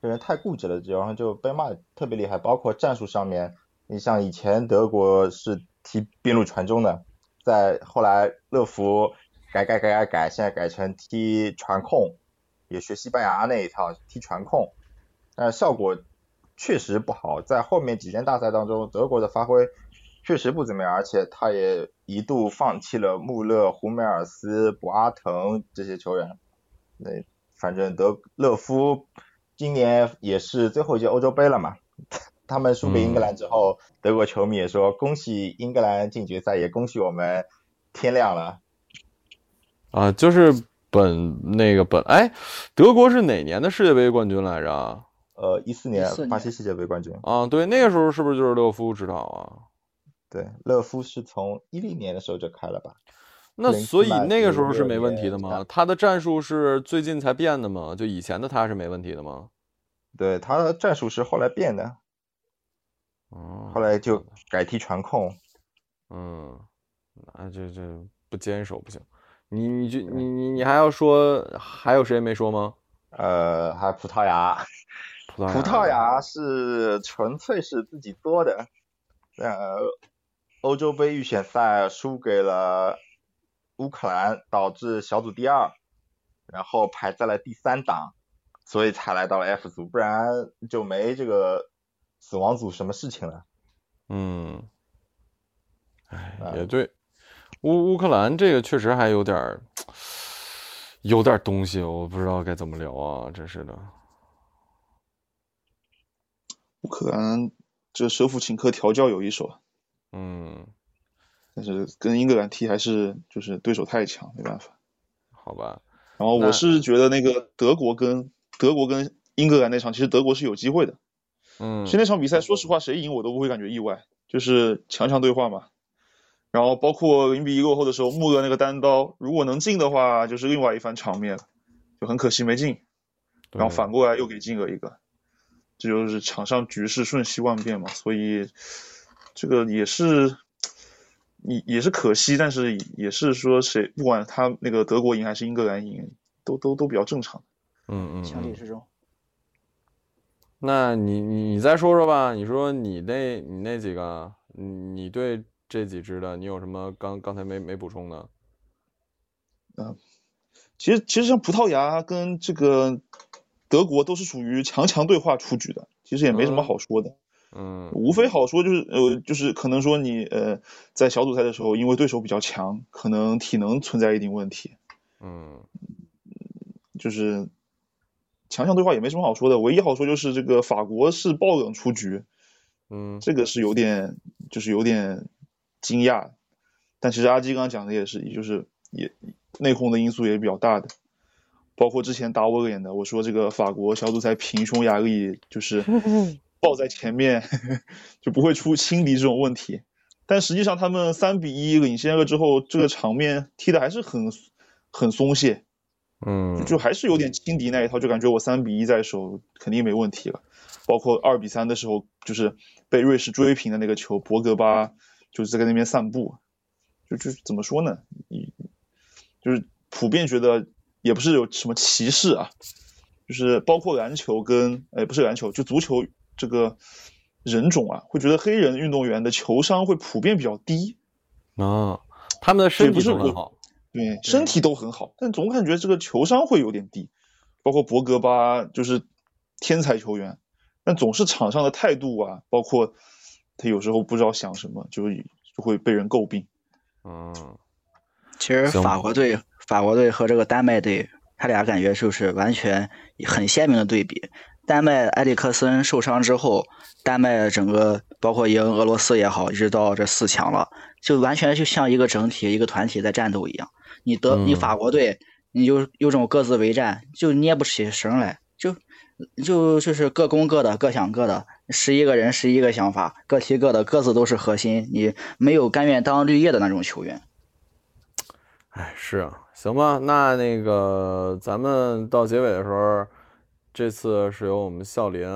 这人太固执了，然后就被骂的特别厉害。包括战术上面，你像以前德国是踢边路传中的，在后来乐福改改改改改，现在改成踢传控，也学西班牙那一套踢传控，但效果确实不好。在后面几届大赛当中，德国的发挥确实不怎么样，而且他也一度放弃了穆勒、胡梅尔斯、博阿滕这些球员。那反正德勒夫今年也是最后一届欧洲杯了嘛，他们输给英格兰之后，德国球迷也说恭喜英格兰进决赛，也恭喜我们天亮了。啊，就是本那个本哎，德国是哪年的世界杯冠军来着？呃，一四年14年巴西世界杯冠军，啊，对，那个时候是不是就是勒夫指导啊？对，乐夫是从一零年的时候就开了吧？那所以那个时候是没问题的吗？他的战术是最近才变的吗？就以前的他是没问题的吗？对，他的战术是后来变的，哦，后来就改踢传控。嗯，那这这不坚守不行。你你就你你你还要说还有谁没说吗？呃，还有葡萄牙，葡萄牙，葡萄牙是纯粹是自己作的，呃，欧洲杯预选赛输给了乌克兰，导致小组第二，然后排在了第三档，所以才来到了 F 组，不然就没这个死亡组什么事情了。嗯，哎，啊也对，乌乌克兰这个确实还有点儿有点儿东西，我不知道该怎么聊啊，真是的。乌克兰这舍甫琴科调教有一手，嗯，但是跟英格兰踢还是就是对手太强，没办法。好吧，然后我是觉得那个德国跟德国跟英格兰那场，其实德国是有机会的。嗯其实那场比赛，说实话，谁赢我都不会感觉意外，就是强强对话嘛。然后包括零比一落后的时候，穆勒那个单刀，如果能进的话，就是另外一番场面了，就很可惜没进。然后反过来又给进了一个，这就是场上局势瞬息万变嘛，所以这个也是也也是可惜，但是也是说谁不管他那个德国赢还是英格兰赢，都都都比较正常。嗯嗯嗯，情理之中。那你你你再说说吧，你说你那你那几个，你你对这几支的，你有什么刚刚才没没补充的？其实其实像葡萄牙跟这个德国都是属于强强对话出局的，其实也没什么嗯好说的。嗯无非好说就是呃，就是可能说你呃在小组赛的时候，因为对手比较强，可能体能存在一定问题，嗯就是强强对话也没什么好说的。唯一好说就是这个法国是爆冷出局，嗯这个是有点就是有点惊讶。但其实阿基刚刚讲的也是，也就是也内讧的因素也比较大的，包括之前打我脸的，我说这个法国小组赛平匈牙利就是 [LAUGHS] 抱在前面，[LAUGHS] 就不会出轻敌这种问题。但实际上他们三比一领先了之后，这个场面踢的还是很很松懈，嗯，就还是有点轻敌那一套，就感觉我三比一在手肯定没问题了。包括二比三的时候，就是被瑞士追平的那个球，博格巴就是在那边散步，就就怎么说呢？你就是普遍觉得也不是有什么歧视啊，就是包括篮球跟哎不是篮球，就足球这个人种啊，会觉得黑人运动员的球商会普遍比较低，啊，他们的身体不是很好。对，身体都很好，但总感觉这个球商会有点低。包括博格巴就是天才球员，但总是场上的态度啊，包括他有时候不知道想什么，就就会被人诟病。嗯其实法国队，法国队和这个丹麦队，他俩感觉就是完全很鲜明的对比。丹麦埃里克森受伤之后，丹麦整个包括赢俄罗斯也好，一直到这四强了，就完全就像一个整体、一个团体在战斗一样。你德，你嗯法国队，你就有种各自为战，就捏不起绳来，就就就是各攻各的，各想各的，十一个人十一个想法，各踢各的，各自都是核心，你没有甘愿当绿叶的那种球员。哎，是啊，行吧，那那个咱们到结尾的时候，这次是由我们笑林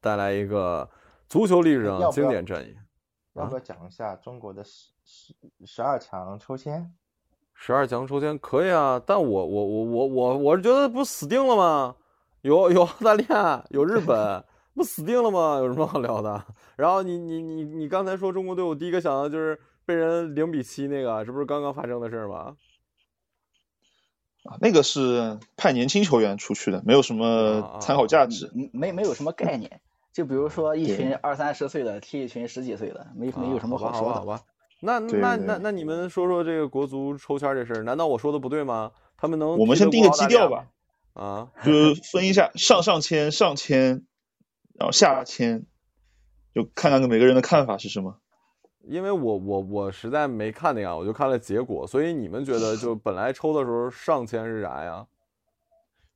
带来一个足球历史上经典战役。要不要讲一下中国的十十十二强抽签？十二强抽签可以啊，但我我我我我我是觉得不死定了吗？有有澳大利亚，有日本，不死定了吗？有什么好聊的？然后你你你你刚才说中国队，我第一个想到就是被人零比七那个，这不是刚刚发生的事儿吗？啊，那个是派年轻球员出去的，没有什么参考价值，嗯没没有什么概念。就比如说一群二三十岁的踢一群十几岁的，没没有什么好说的。好吧，那那那那你们说说这个国足抽签这事儿，难道我说的不对吗？他们能？我们先定个基调吧。啊，就是分一下上上签、上签，然后下签，就看看每个人的看法是什么。因为我我我实在没看那个，我就看了结果，所以你们觉得就 [LAUGHS] 本来抽的时候上签是啥呀？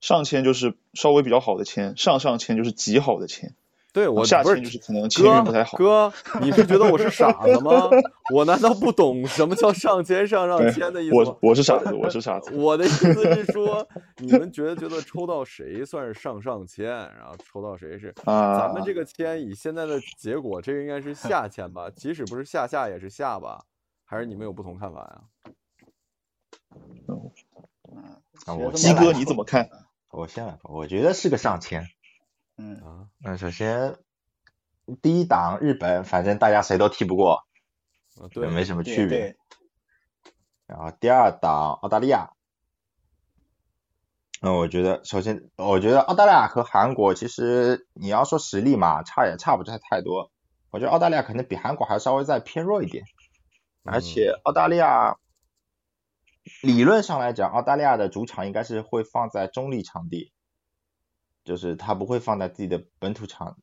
上签就是稍微比较好的签，上上签就是极好的签。对我下签就是可能签运不太好。哥，你是觉得我是傻子吗？[LAUGHS] 我难道不懂什么叫上签上上签的意思吗？我我是傻子，我是傻子。[LAUGHS] 我的意思是说，你们觉得觉得抽到谁算是上上签，然后抽到谁是？啊。咱们这个签以现在的结果，这个应该是下签吧？即使不是下下也是下吧？还是你们有不同看法呀？啊嗯，鸡哥你怎么看？我先来吧，我觉得是个上签。嗯啊，那首先第一档日本，反正大家谁都踢不过，也，没什么区别。然后第二档澳大利亚，那我觉得首先我觉得澳大利亚和韩国其实你要说实力嘛，差也差不太太多。我觉得澳大利亚可能比韩国还稍微再偏弱一点，而且澳大利亚理论上来讲，澳大利亚的主场应该是会放在中立场地。就是他不会放在自己的本土场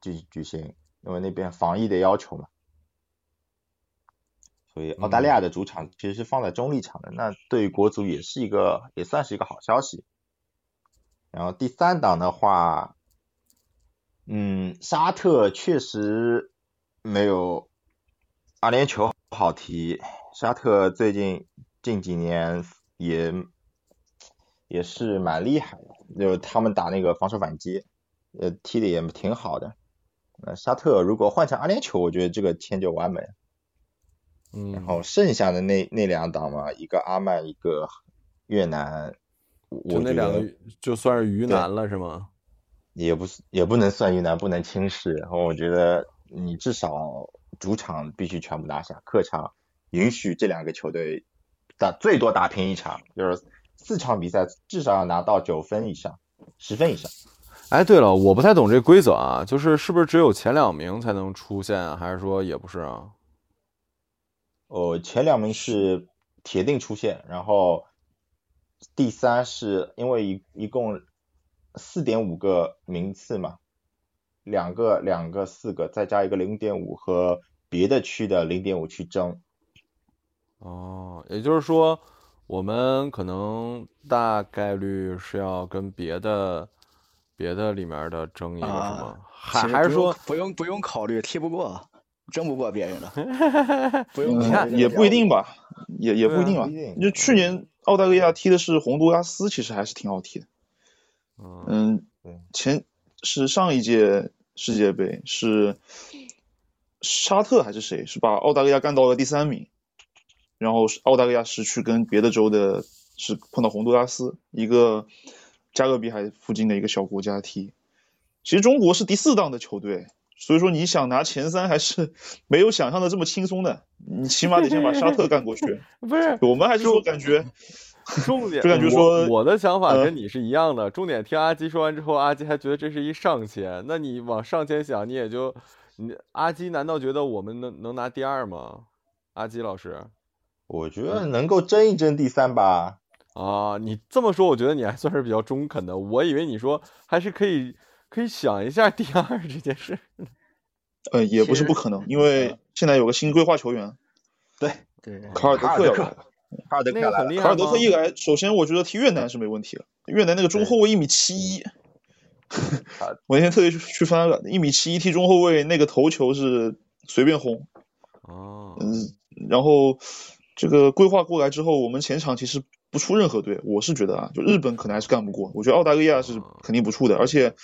举举行，因为那边防疫的要求嘛。所以澳大利亚的主场其实是放在中立场的，那对于国足也是一个也算是一个好消息。然后第三档的话，嗯，沙特确实没有阿联酋好踢，沙特最近近几年也也是蛮厉害的。就他们打那个防守反击，呃，踢的也挺好的。那沙特如果换成阿联酋，我觉得这个签就完美。嗯。然后剩下的那那两档嘛，一个阿曼，一个越南，就那两个就算是鱼腩了，是吗？也不是，也不能算鱼腩，不能轻视。然后我觉得你至少主场必须全部拿下，客场允许这两个球队打最多打平一场，就是。四场比赛至少要拿到九分以上，十分以上。哎，对了，我不太懂这规则啊，就是是不是只有前两名才能出现，还是说也不是啊？哦，前两名是铁定出现，然后第三是因为一一共四点五个名次嘛，两个两个四个，再加一个零点五和别的区的零点五去争。哦，也就是说。我们可能大概率是要跟别的别的里面的争一个什么，还还是说不用不用考虑踢不过，争不过别人的，[LAUGHS] 不用看也不一定吧，也也不一定吧。就去年澳大利亚踢的是洪都拉斯，其实还是挺好踢的。嗯，前是上一届世界杯是沙特还是谁是把澳大利亚干到了第三名。然后是澳大利亚是去跟别的州的，是碰到洪都拉斯一个加勒比海附近的一个小国家踢。其实中国是第四档的球队，所以说你想拿前三还是 [LAUGHS] 没有想象的这么轻松的。你起码得先把沙特干过去。[LAUGHS] 不是，我们还是说感觉重点，就感觉说我的想法跟你是一样的。重点听阿基说完之后，阿基还觉得这是一上签。那你往上签想，你也就你阿基难道觉得我们能能拿第二吗？阿基老师。我觉得能够争一争第三吧。啊，你这么说，我觉得你还算是比较中肯的。我以为你说还是可以可以想一下第二这件事。呃，也不是不可能，因为现在有个新规划球员。对对，卡尔德克要来了。卡尔德克来了。卡尔德克一来，首先我觉得踢越南是没问题的。越南那个中后卫一米七一，[LAUGHS] 我那天特意去翻了，一米七一踢中后卫，那个头球是随便轰。哦。嗯，然后。这个规划过来之后，我们前场其实不出任何队，我是觉得啊，就日本可能还是干不过，我觉得澳大利亚是肯定不出的，而且，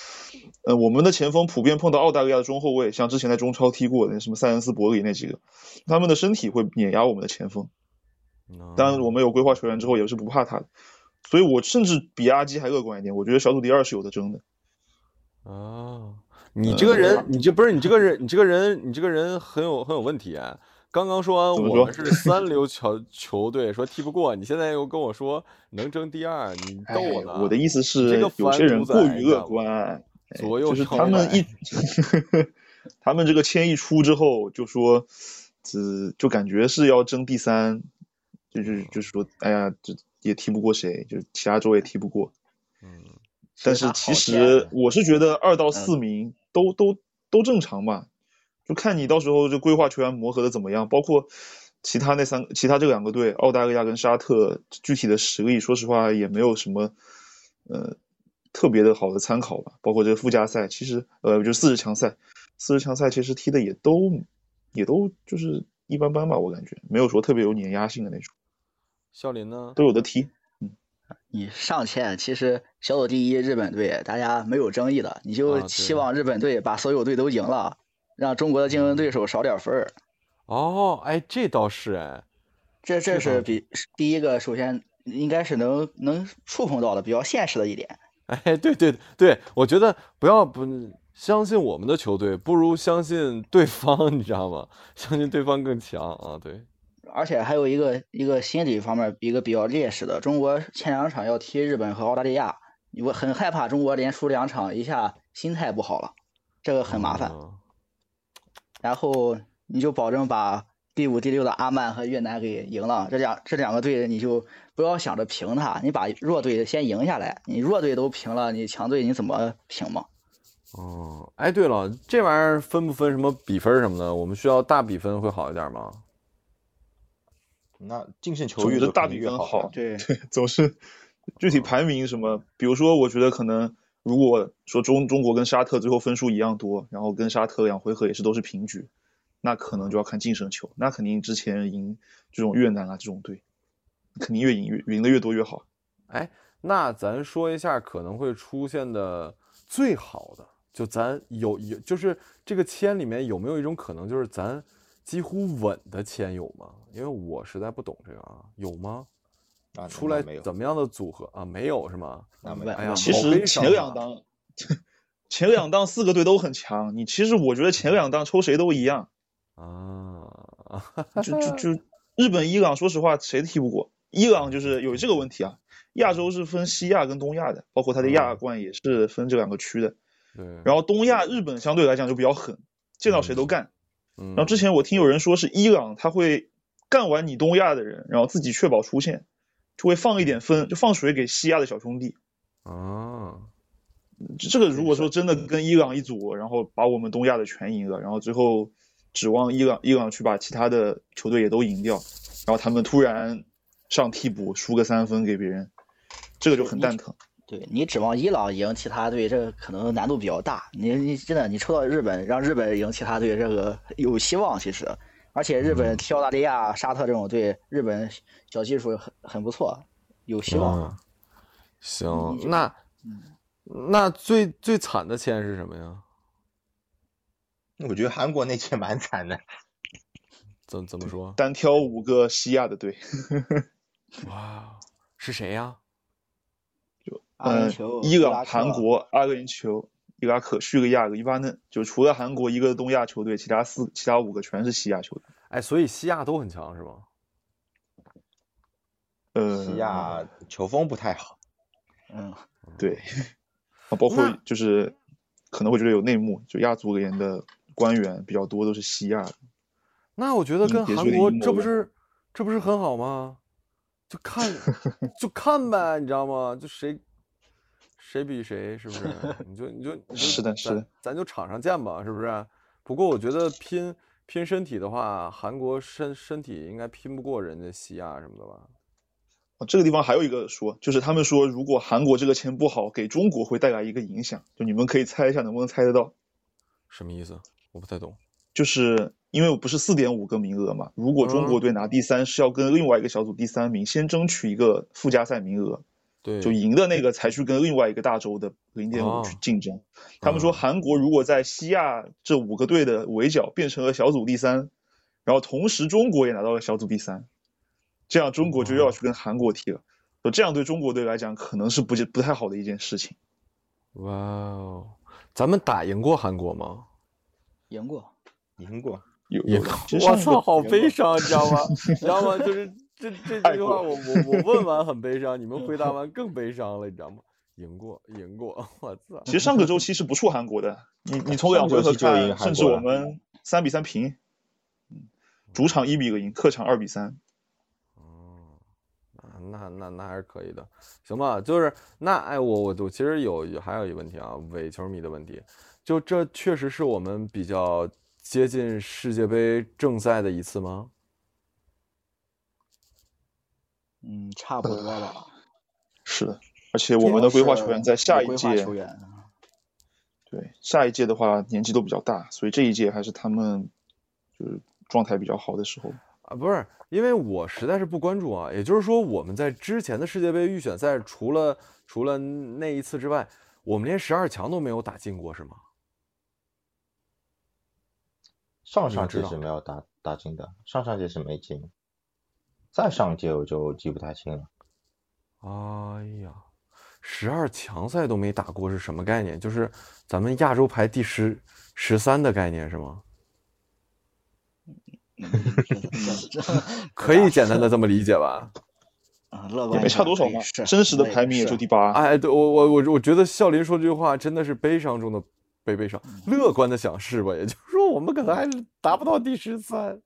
呃，我们的前锋普遍碰到澳大利亚的中后卫，像之前在中超踢过的什么塞恩斯、伯里那几个，他们的身体会碾压我们的前锋。嗯当然，我们有规划球员之后也是不怕他的，所以我甚至比阿基还乐观一点，我觉得小组第二是有的争的。啊，你这个人，你这不是你这个人，你这个人，你这个人很有很有问题啊！刚刚说完我们是三流球球队，说踢不过，你现在又跟我说能争第二，你逗我呢？哎我的意思是，这个有些人过于乐观，哎左右就是他们一，[LAUGHS] 他们这个签一出之后，就说，只就感觉是要争第三，就是就是说，哎呀，这也踢不过谁，就是其他州也踢不过。嗯，但是其实我是觉得二到嗯四名都都都正常吧，就看你到时候这规划球员磨合的怎么样，包括其他那三其他这两个队，澳大利亚跟沙特具体的实力，说实话也没有什么呃特别的好的参考吧。包括这个附加赛，其实呃就是四十强赛，四十强赛其实踢的也都也都就是一般般吧，我感觉没有说特别有碾压性的那种，笑林呢？都有的踢。你上签，其实小组第一日本队大家没有争议的，你啊就对期望日本队把所有队都赢了，让中国的竞争对手少点分儿。哦，哎，这倒是哎，这这是比第一个，首先应该是能能触碰到的比较现实的一点。[LAUGHS] 哎，对对对，我觉得不要不相信我们的球队，不如相信对方，[LAUGHS] 你知道吗？相信对方更强啊！对，而且还有一个一个心理方面一个比较劣势的，中国前两场要踢日本和澳大利亚，我很害怕中国连输两场，一下心态不好了，这个很麻烦。嗯然后你就保证把第五、第六的阿曼和越南给赢了，这两这两个队你就不要想着平他，你把弱队先赢下来，你弱队都平了，你强队你怎么平嘛？哦，哎，对了，这玩意儿分不分什么比分什么的？我们需要大比分会好一点吗？那净胜球总越多肯定之大比。分好对，[LAUGHS] 总是具体排名什么，比如说，我觉得可能如果说中中国跟沙特最后分数一样多，然后跟沙特两回合也是都是平局，那可能就要看净胜球，那肯定之前赢这种越南啊这种队，肯定越赢越赢的越多越好。哎，那咱说一下可能会出现的最好的，就咱有有就是这个签里面有没有一种可能，就是咱几乎稳的签有吗？因为我实在不懂这个啊，有吗？那出来没有，怎么样的组合啊？没有是吗？那没有。稳哎呀，其实前两档前两档四个队都很强，你其实我觉得前两档抽谁都一样，啊，就就 [LAUGHS] 就日本、伊朗，说实话谁都踢不过。伊朗就是有这个问题啊，亚洲是分西亚跟东亚的，包括它的亚冠也是分这两个区的。对，然后东亚日本相对来讲就比较狠，见到谁都干。嗯然后之前我听有人说是伊朗他会干完你东亚的人，然后自己确保出线，就会放一点分，就放水给西亚的小兄弟。啊，这这个如果说真的跟伊朗一组，然后把我们东亚的全赢了，然后最后指望伊朗伊朗去把其他的球队也都赢掉，然后他们突然上替补输个三分给别人，这个就很蛋疼。对你指望伊朗赢其他队，这个可能难度比较大。你你真的你抽到日本，让日本赢其他队，这个有希望其实。而且日本踢澳大利亚、沙特这种队，日本小技术很很不错，有希望。嗯行，那那最最惨的签是什么呀？我觉得韩国那届蛮惨的，怎怎么说？单挑五个西亚的队，哇，是谁呀？嗯阿联酋、，伊朗、伊拉克韩国、阿联酋、伊拉克、叙利亚、黎巴嫩，就除了韩国一个东亚球队，其他四其他五个全是西亚球队。哎，所以西亚都很强是吗？呃，西亚球风不太好。嗯，对，啊，包括就是可能会觉得有内幕，就亚足联的官员比较多都是西亚的。那我觉得跟韩国这不是这不是很好吗？就看 [LAUGHS] 就看呗，你知道吗？就谁谁比谁，是不是？你就你就你就是咱的是的咱就场上见吧，是不是？不过我觉得拼拼身体的话，韩国身身体应该拼不过人家西亚什么的吧？啊，这个地方还有一个说，就是他们说如果韩国这个签不好，给中国会带来一个影响，就你们可以猜一下能不能猜得到？什么意思？我不太懂。就是因为我不是四点五个名额嘛，如果中国嗯队拿第三，是要跟另外一个小组第三名先争取一个附加赛名额，对，就赢的那个才去跟另外一个大洲的零点五去哦竞争。他们说哦韩国如果在西亚这五个队的围剿变成了小组第三，然后同时中国也拿到了小组第三，这样中国就又要去跟韩国踢了。说这样对中国队来讲可能是不不太好的一件事情。哇哦，咱们打赢过韩国吗？赢过，赢过，有赢有。我操，好悲伤，你知道吗？你知道吗？就是这这这句话，我我我问完很悲伤，你们回答 [LAUGHS] 完更悲伤了，你知道吗？赢过，赢过，我操！其实上个周期是不输韩国的，你你从两回合看，甚至我们三比三平，主场一比一赢，客场二比三。那那那还是可以的，行吧？就是那哎，我我我其实有还有一个问题啊，伪球迷的问题，就这确实是我们比较接近世界杯正赛的一次吗？嗯，差不多吧。[LAUGHS] 是的，而且我们的规划球员在下一届，对下一届的话年纪都比较大，所以这一届还是他们就是状态比较好的时候。啊，不是，因为我实在是不关注啊。也就是说，我们在之前的世界杯预选赛，除了除了那一次之外，我们连十二强都没有打进过，是吗？上上届是没有打打进的，上上届是没进，再上一届我就记不太清了。哎呀，十二强赛都没打过是什么概念？就是咱们亚洲排第十十三的概念是吗？可以简单的这么理解吧？啊，乐观也没差多少嘛，真实的排名也就第八。哎，对我我我我觉得笑林说这句话真的是悲伤中的悲悲伤。乐观的想是吧？也就是说我们可能还达不到第十三。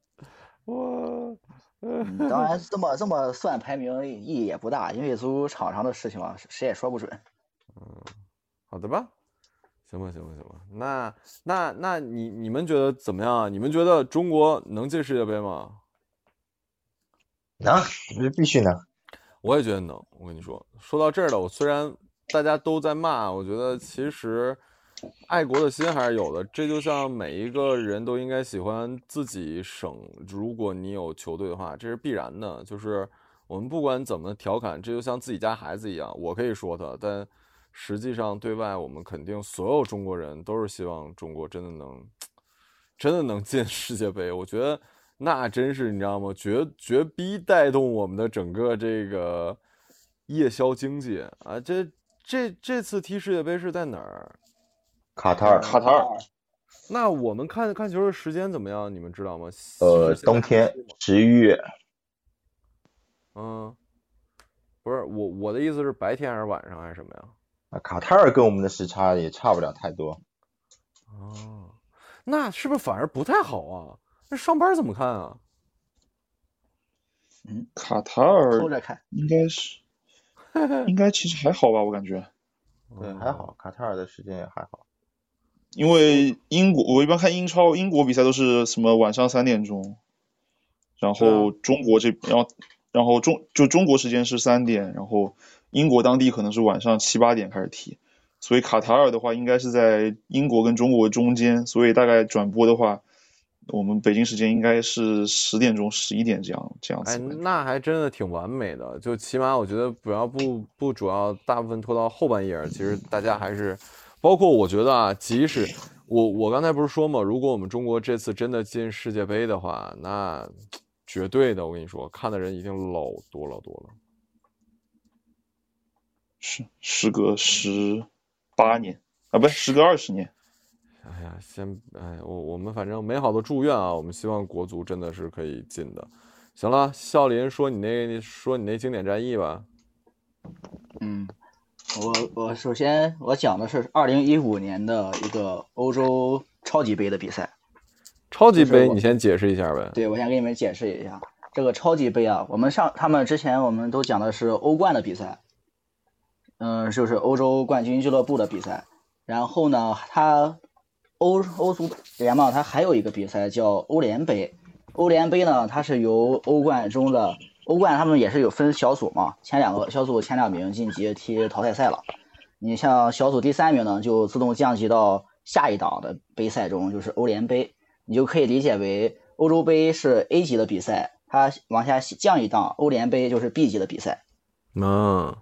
哇，[LAUGHS] 当然这么这么算排名意义也不大，因为足场上的事情嘛，谁也说不准。嗯，好的吧。行吧，行吧，行吧，那那那你你们觉得怎么样啊？你们觉得中国能进世界杯吗？能，这必须能。我也觉得能。我跟你说，说到这儿了，我虽然大家都在骂，我觉得其实爱国的心还是有的。这就像每一个人都应该喜欢自己省，如果你有球队的话，这是必然的。就是我们不管怎么调侃，这就像自己家孩子一样，我可以说他，但。实际上，对外我们肯定所有中国人都是希望中国真的能，真的能进 [LAUGHS] 世界杯。我觉得那真是你知道吗？绝绝逼带动我们的整个这个夜宵经济啊！这这这次踢世界杯是在哪儿？卡塔尔，卡塔尔。那我们看看球的时间怎么样？你们知道吗？呃，冬天十一月。嗯，不是我我的意思是白天还是晚上还是什么呀？啊，卡塔尔跟我们的时差也差不了太多。哦，那是不是反而不太好啊？那上班怎么看啊？嗯，卡塔尔偷着看，应该是，[LAUGHS] 应该其实还好吧，我感觉。对，还好，卡塔尔的时间也还好。因为英国，我一般看英超，英国比赛都是什么晚上三点钟，然后中国这，然后然后中就中国时间是三点，然后。英国当地可能是晚上七八点开始踢，所以卡塔尔的话应该是在英国跟中国中间，所以大概转播的话，我们北京时间应该是十点钟、十一点这样这样子。哎，那还真的挺完美的，就起码我觉得不要不不主要大部分拖到后半夜，其实大家还是，包括我觉得啊，即使我我刚才不是说嘛，如果我们中国这次真的进世界杯的话，那绝对的，我跟你说，看的人一定老多老多了。是时隔十八年啊，不是时隔二十年。哎呀，先哎，我我们反正美好的祝愿啊，我们希望国足真的是可以进的。行了，笑林说你那说你那经典战役吧。嗯，我我首先我讲的是二零一五年的一个欧洲超级杯的比赛。超级杯，你先解释一下呗。对，我先给你们解释一下这个超级杯啊，我们上他们之前我们都讲的是欧冠的比赛。嗯，就是欧洲冠军俱乐部的比赛。然后呢，它欧欧足联嘛，它还有一个比赛叫欧联杯。欧联杯呢，它是由欧冠中的欧冠，他们也是有分小组嘛，前两个小组前两名晋级踢淘汰赛了。你像小组第三名呢，就自动降级到下一档的杯赛中，就是欧联杯。你就可以理解为欧洲杯是 A 级的比赛，它往下降一档，欧联杯就是 B 级的比赛。嗯。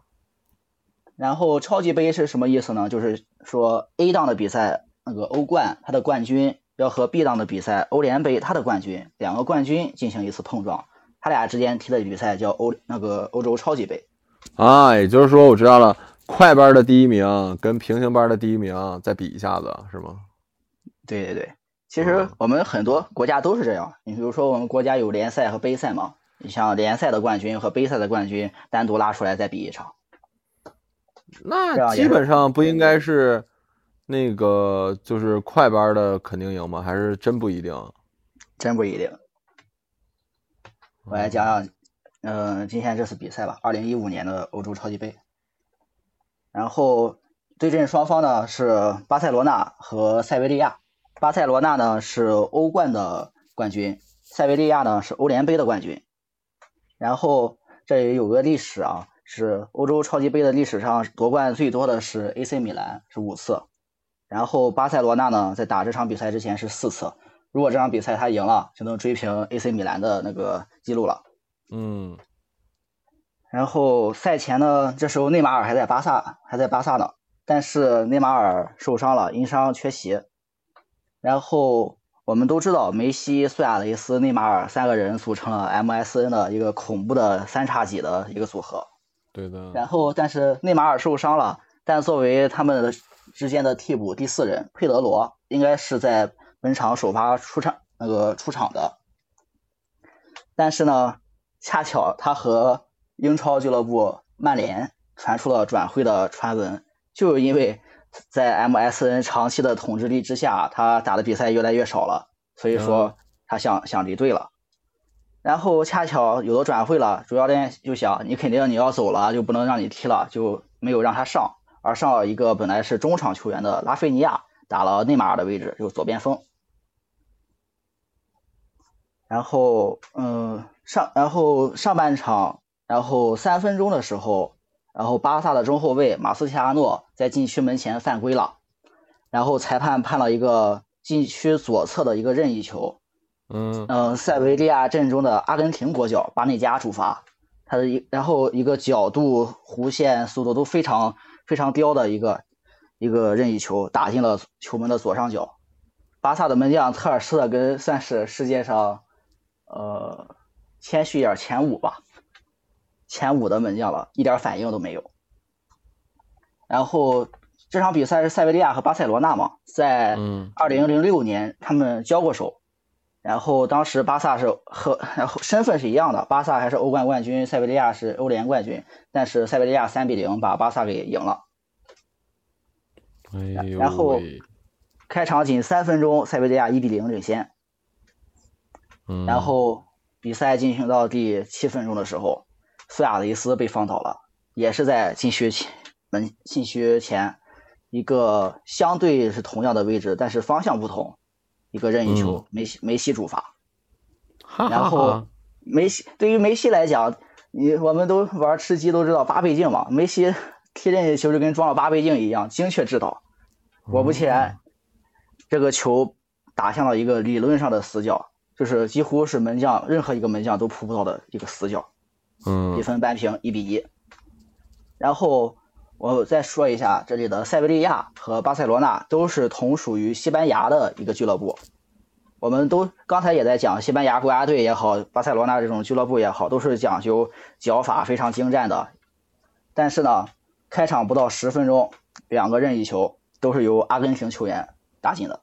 然后超级杯是什么意思呢？就是说 A 档的比赛，那个欧冠它的冠军要和 B 档的比赛欧联杯它的冠军两个冠军进行一次碰撞，他俩之间踢的比赛叫欧那个欧洲超级杯。啊，也就是说我知道了，快班的第一名跟平行班的第一名再比一下子，是吗？对对对，其实我们很多国家都是这样。你比如说我们国家有联赛和杯赛嘛，你像联赛的冠军和杯赛的冠军单独拉出来再比一场。那基本上不应该是那个就是快班的肯定赢吗？还是真不一定？真不一定。我来讲讲，嗯，今天这次比赛吧，二零一五年的欧洲超级杯。然后对阵双方呢是巴塞罗那和塞维利亚。巴塞罗那呢是欧冠的冠军，塞维利亚呢是欧联杯的冠军。然后这也有个历史啊。是欧洲超级杯的历史上夺冠最多的是 AC 米兰，是五次。然后巴塞罗那呢，在打这场比赛之前是四次。如果这场比赛他赢了，就能追平 AC 米兰的那个记录了。嗯。然后赛前呢，这时候内马尔还在巴萨，还在巴萨呢。但是内马尔受伤了，因伤缺席。然后我们都知道，梅西、苏亚雷斯、内马尔三个人组成了 MSN 的一个恐怖的三叉戟的一个组合。对的。然后，但是内马尔受伤了，但作为他们之间的替补第四人，佩德罗应该是在本场首发出场那个出场的。但是呢，恰巧他和英超俱乐部曼联传出了转会的传闻，就是因为在 MSN 长期的统治力之下，他打的比赛越来越少了，所以说他想想离队了。然后恰巧有的转会了，主教练就想你肯定你要走了，就不能让你踢了，就没有让他上，而上了一个本来是中场球员的拉菲尼亚，打了内马尔的位置，就左边锋。然后，嗯，上然后上半场，然后三分钟的时候，然后巴萨的中后卫马斯切拉诺在禁区门前犯规了，然后裁判判了一个禁区左侧的一个任意球。嗯塞维利亚阵中的阿根廷国脚巴内加主罚，他的一然后一个角度、弧线、速度都非常非常刁的一个一个任意球打进了球门的左上角。巴萨的门将特尔施特根算是世界上呃谦虚一点前五吧，前五的门将了，一点反应都没有。然后这场比赛是塞维利亚和巴塞罗那嘛，在二零零六年他们交过手。然后当时巴萨是和然后身份是一样的，巴萨还是欧冠冠军，塞维利亚是欧联冠军，但是塞维利亚三比零把巴萨给赢了。哎呦！然后开场仅三分钟，塞维利亚一比零领先。嗯。然后比赛进行到第七分钟的时候，苏亚雷斯被放倒了，也是在禁区前门禁区前一个相对是同样的位置，但是方向不同。一个任意球，梅西梅西主罚，然后梅西对于梅西来讲，你我们都玩吃鸡都知道八倍镜嘛，梅西踢任意球就跟装了八倍镜一样，精确制导。果不其然，这个球打向了一个理论上的死角，就是几乎是门将任何一个门将都扑不到的一个死角。嗯，比分扳平一比一，然后。我再说一下，这里的塞维利亚和巴塞罗那都是同属于西班牙的一个俱乐部。我们都刚才也在讲，西班牙国家队也好，巴塞罗那这种俱乐部也好，都是讲究脚法非常精湛的。但是呢，开场不到十分钟，两个任意球都是由阿根廷球员打进的。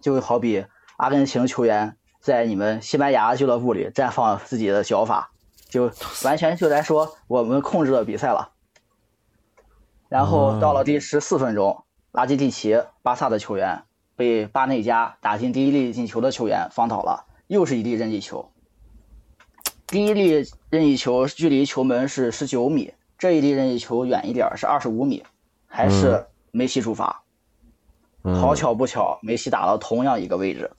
就好比阿根廷球员在你们西班牙俱乐部里绽放自己的脚法。就完全就来说，我们控制了比赛了。然后到了第十四分钟，拉基蒂奇，巴萨的球员被巴内加打进第一粒进球的球员放倒了，又是一粒任意球。第一粒任意球距离球门是十九米，这一粒任意球远一点是二十五米，还是梅西主罚。好巧不巧，梅西打了同样一个位置，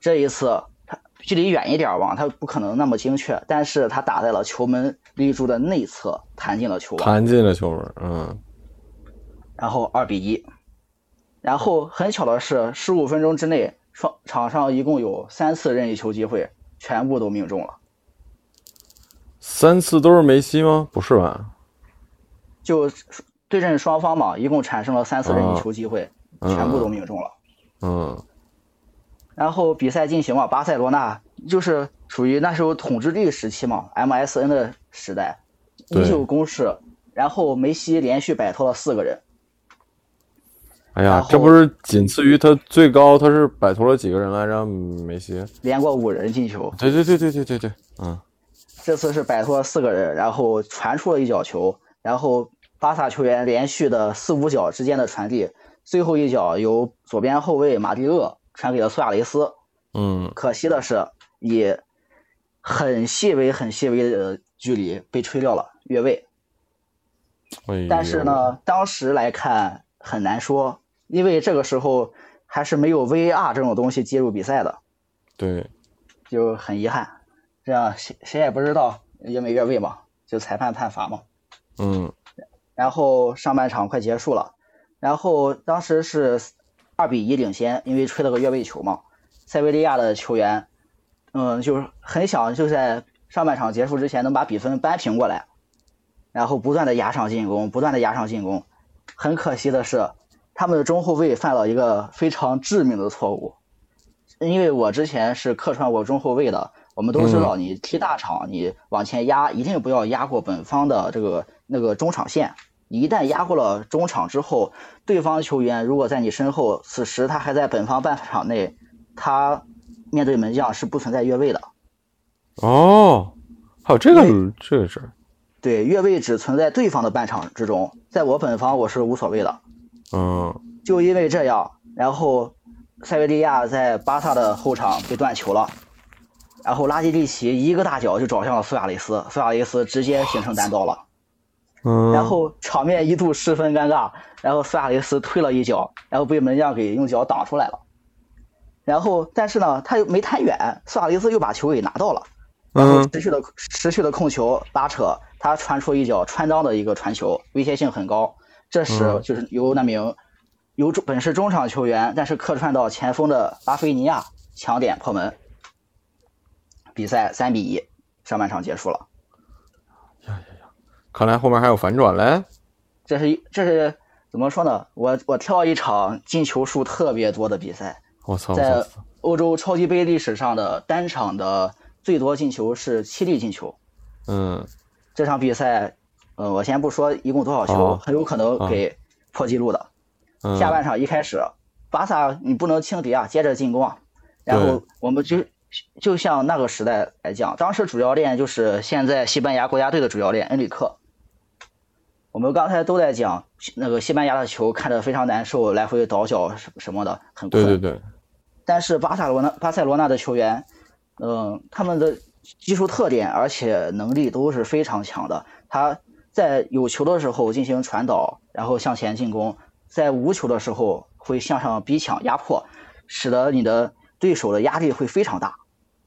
这一次他。距离远一点吧，他不可能那么精确，但是他打在了球门立柱的内侧，弹进了球网，弹进了球门，嗯。然后二比一，然后很巧的是，十五分钟之内，双场上一共有三次任意球机会，全部都命中了。三次都是梅西吗？不是吧？就对阵双方嘛，一共产生了三次任意球机会，全部都命中了。嗯。然后比赛进行嘛，巴塞罗那就是属于那时候统治力时期嘛，MSN 的时代，对依旧攻势，然后梅西连续摆脱了四个人，哎呀这不是仅次于他最高，他是摆脱了几个人来着？梅西？连过五人进球。对对对对对对对，嗯，这次是摆脱了四个人，然后传出了一脚球，然后巴萨球员连续的四五脚之间的传递，最后一脚由左边后卫马蒂厄传给了苏亚雷斯。嗯，可惜的是，以很细微、很细微的距离被吹掉了越位。但是，呢，当时来看很难说，因为这个时候还是没有 VAR 这种东西介入比赛的，对，就很遗憾。这样谁谁也不知道越没越位嘛，就裁判判罚嘛。嗯然后上半场快结束了，然后当时是二比一领先，因为吹了个越位球嘛。塞维利亚的球员，嗯，就是很想就在上半场结束之前能把比分扳平过来，然后不断的压上进攻，不断的压上进攻。很可惜的是，他们的中后卫犯了一个非常致命的错误，因为我之前是客串过中后卫的，我们都知道，你踢大场，你往前压一定不要压过本方的这个那个中场线。你一旦压过了中场之后，对方球员如果在你身后，此时他还在本方半场内，他面对门将是不存在越位的。哦，还有这个这个事儿，对，越位只存在对方的半场之中，在我本方我是无所谓的。嗯就因为这样，然后塞维利亚在巴萨的后场被断球了，然后拉基蒂奇一个大脚就找向了苏亚雷斯，苏亚雷斯直接形成单刀了。嗯，然后场面一度十分尴尬，然后苏亚雷斯推了一脚，然后被门将给用脚挡出来了。然后，但是呢，他又没弹远，苏亚雷斯又把球给拿到了，然后嗯持续的持续的控球拉扯，他传出一脚穿裆的一个传球，威胁性很高。这时嗯就是由那名由中本是中场球员，但是客串到前锋的拉菲尼亚抢点破门，比赛三比一，上半场结束了。看来后面还有反转嘞。这是一这是怎么说呢？我我挑一场进球数特别多的比赛，我操！在！欧洲超级杯历史上的单场的最多进球是七粒进球。嗯这场比赛，呃，我先不说一共多少球，哦很有可能给破纪录的。嗯，下半场一开始，巴萨你不能轻敌啊，接着进攻啊。然后我们就就像那个时代来讲，当时主教练就是现在西班牙国家队的主教练恩里克。我们刚才都在讲那个西班牙的球看着非常难受，来回倒脚什什么的，很困。对对对，但是巴塞罗那巴塞罗那的球员，嗯、他们的技术特点而且能力都是非常强的。他在有球的时候进行传导，然后向前进攻；在无球的时候会向上逼抢压迫，使得你的对手的压力会非常大。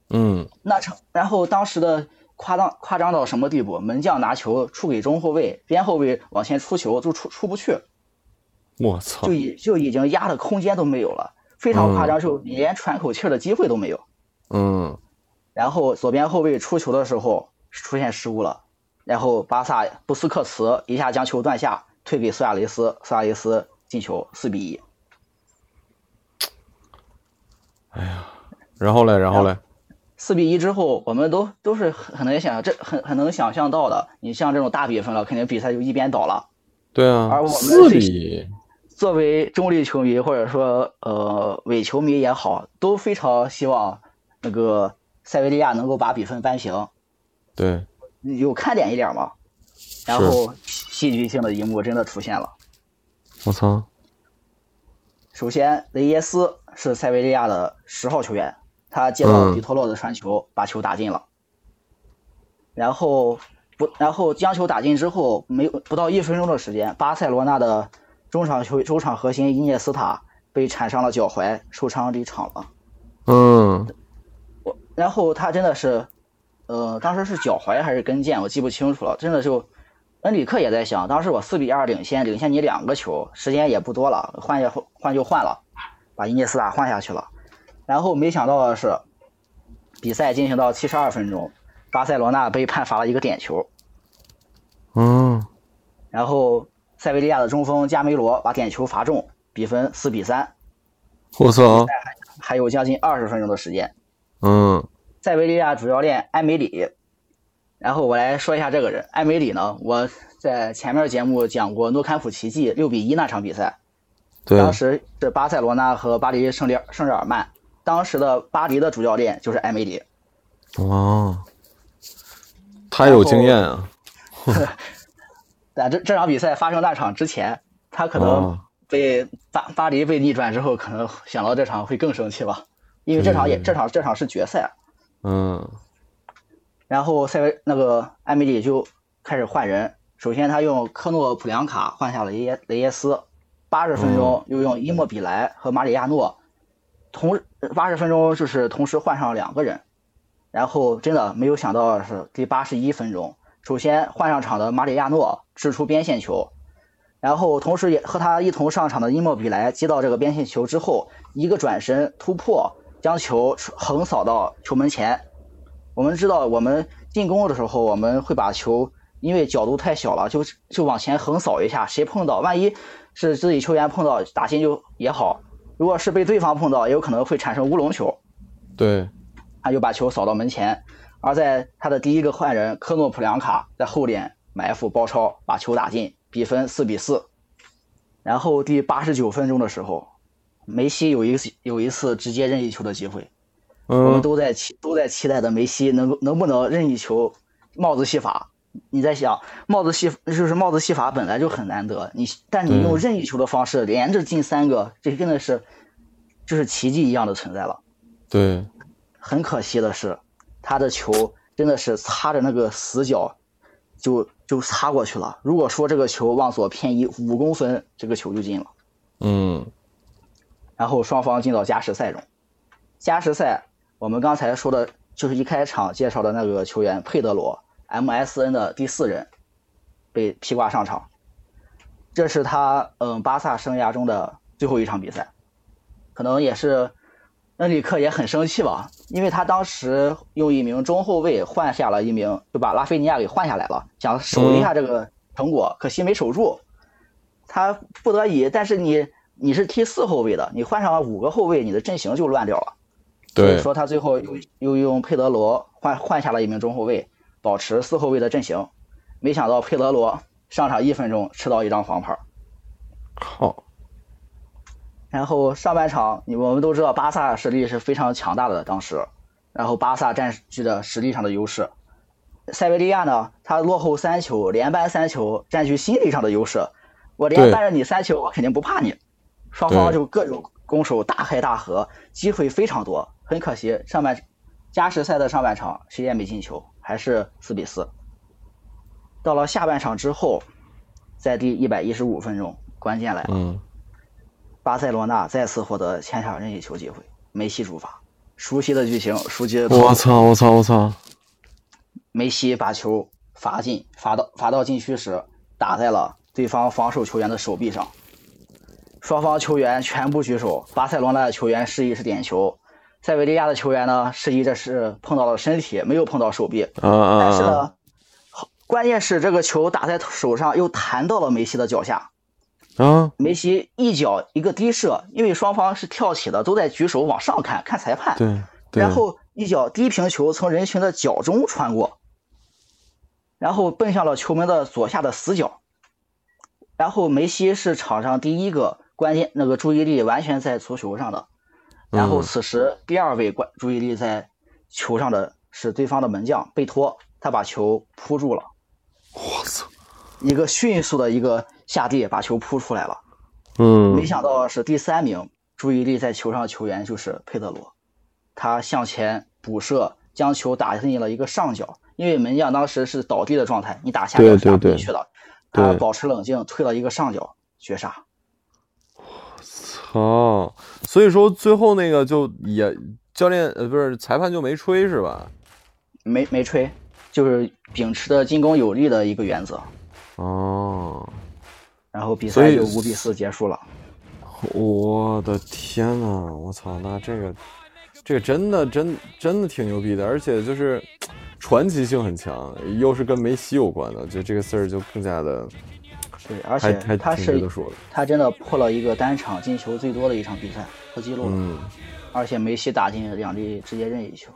嗯那成，然后当时的夸张夸张到什么地步？门将拿球出给中后卫，边后卫往前出球就出出不去，我操就！已就已经压的空间都没有了，非常夸张，就连喘口气儿的机会都没有。嗯然后左边后卫出球的时候出现失误了，然后巴萨布斯克茨一下将球断下，推给苏亚雷斯，苏亚雷斯进球，四比一。然后嘞，然后嘞，四比一之后，我们都都是很很能想这很很能想象到的。你像这种大比分了，肯定比赛就一边倒了。对啊而我，们四最比一，作为中立球迷或者说呃伪球迷也好，都非常希望那个塞维利亚能够把比分扳平，对，有看点一点嘛。然后戏剧性的一幕真的出现了。我操！首先，雷耶斯是塞维利亚的十号球员，他接到嗯迪托洛的传球，把球打进了。然后不，然后将球打进之后，没有不到一分钟的时间，巴塞罗那的中场球中场核心伊涅斯塔被铲伤了脚踝，受伤离场了。嗯我然后他真的是，呃，当时是脚踝还是跟腱，我记不清楚了。真的就，恩里克也在想，当时我四比二领先，领先你两个球，时间也不多了，换也换就换了，把伊涅斯塔换下去了。然后没想到的是，比赛进行到七十二分钟，巴塞罗那被判罚了一个点球，嗯，然后塞维利亚的中锋加梅罗把点球罚中，比分四比三，我操！还有将近二十分钟的时间。嗯塞维利亚主教练埃梅里。然后我来说一下这个人，埃梅里呢，我在前面节目讲过诺坎普奇迹六比一那场比赛，对，当时是巴塞罗那和巴黎圣日圣日耳曼，当时的巴黎的主教练就是埃梅里。哦，他有经验啊。[LAUGHS] 在这这场比赛发生那场之前，他可能哦被巴巴黎被逆转之后，可能想到这场会更生气吧，因为这场也对这场这场是决赛。嗯然后塞维那个埃梅里就开始换人，首先他用科诺普良卡换下了雷耶雷耶斯，八十分钟又用伊莫比莱和马里亚诺，同八十分钟就是同时换上两个人，然后真的没有想到是第八十一分钟，首先换上场的马里亚诺掷出边线球，然后同时也和他一同上场的伊莫比莱接到这个边线球之后，一个转身突破，将球横扫到球门前。我们知道，我们进攻的时候，我们会把球因为角度太小了，就就往前横扫一下，谁碰到，万一是自己球员碰到打进就也好；如果是被对方碰到，也有可能会产生乌龙球。对，他就把球扫到门前，而在他的第一个换人科诺普良卡在后点埋伏包抄，把球打进，比分四比四。然后第八十九分钟的时候，梅西有一次有一次直接任意球的机会，我们嗯都在期都在期待的梅西能能不能任意球帽子戏法。你在想帽子戏就是帽子戏法本来就很难得，你但你用任意球的方式连着进三个，这真的是就是奇迹一样的存在了。对，很可惜的是，他的球真的是擦着那个死角就就擦过去了。如果说这个球往左偏移五公分，这个球就进了。嗯然后双方进到加时赛中。加时赛，我们刚才说的就是一开场介绍的那个球员佩德罗，MSN 的第四人，被披挂上场。这是他嗯巴萨生涯中的最后一场比赛，可能也是恩里克也很生气吧，因为他当时用一名中后卫换下了一名，就把拉菲尼亚给换下来了，想守一下这个成果，可惜没守住。他不得已，但是你你是踢四后卫的，你换上了五个后卫，你的阵型就乱掉了。所以对，说他最后又又用佩德罗换换下了一名中后卫，保持四后卫的阵型。没想到佩德罗上场一分钟吃到一张黄牌。好，然后上半场，你我们都知道巴萨实力是非常强大的，当时，然后巴萨占据着实力上的优势，塞维利亚呢，他落后三球，连扳三球，占据心理上的优势。我连对扳着你三球，我肯定不怕你。双方就各种攻守大开大合，机会非常多。很可惜，上半加时赛的上半场谁也没进球，还是四比四。到了下半场之后，在第一百一十五分钟，关键来了。嗯巴塞罗那再次获得前场任意球机会，梅西主罚，熟悉的剧情，熟悉的我操我操我操，梅西把球罚进，罚到罚到禁区时，打在了对方防守球员的手臂上，双方球员全部举手，巴塞罗那的球员示意是点球，塞维利亚的球员呢示意这是碰到了身体，没有碰到手臂，但是呢，关键是这个球打在手上又弹到了梅西的脚下，啊，梅西一脚一个低射，因为双方是跳起的，都在举手往上看看裁判。对对，然后一脚低平球从人群的脚中穿过，然后奔向了球门的左下的死角。然后梅西是场上第一个关键那个注意力完全在足球上的，然后嗯此时第二位关注意力在球上的是对方的门将贝托，他把球扑住了，我操，一个迅速的一个下地把球扑出来了。嗯没想到是第三名注意力在球上的球员就是佩德罗，他向前补射，将球打进了一个上角。因为门将当时是倒地的状态，你打下角是打不进去的。他对保持冷静，推了一个上角绝杀。操，所以说最后那个就也教练呃不是裁判就没吹是吧？没没吹，就是秉持的进攻有力的一个原则。哦，然后比赛就五比四结束了。我的天呐，我操，那这个这个真的真真的挺牛逼的，而且就是传奇性很强，又是跟梅西有关的，就这个事儿就更加的对，而且他是。他真的破了一个单场进球最多的一场比赛破纪录了，嗯，而且梅西打进两粒直接任意球。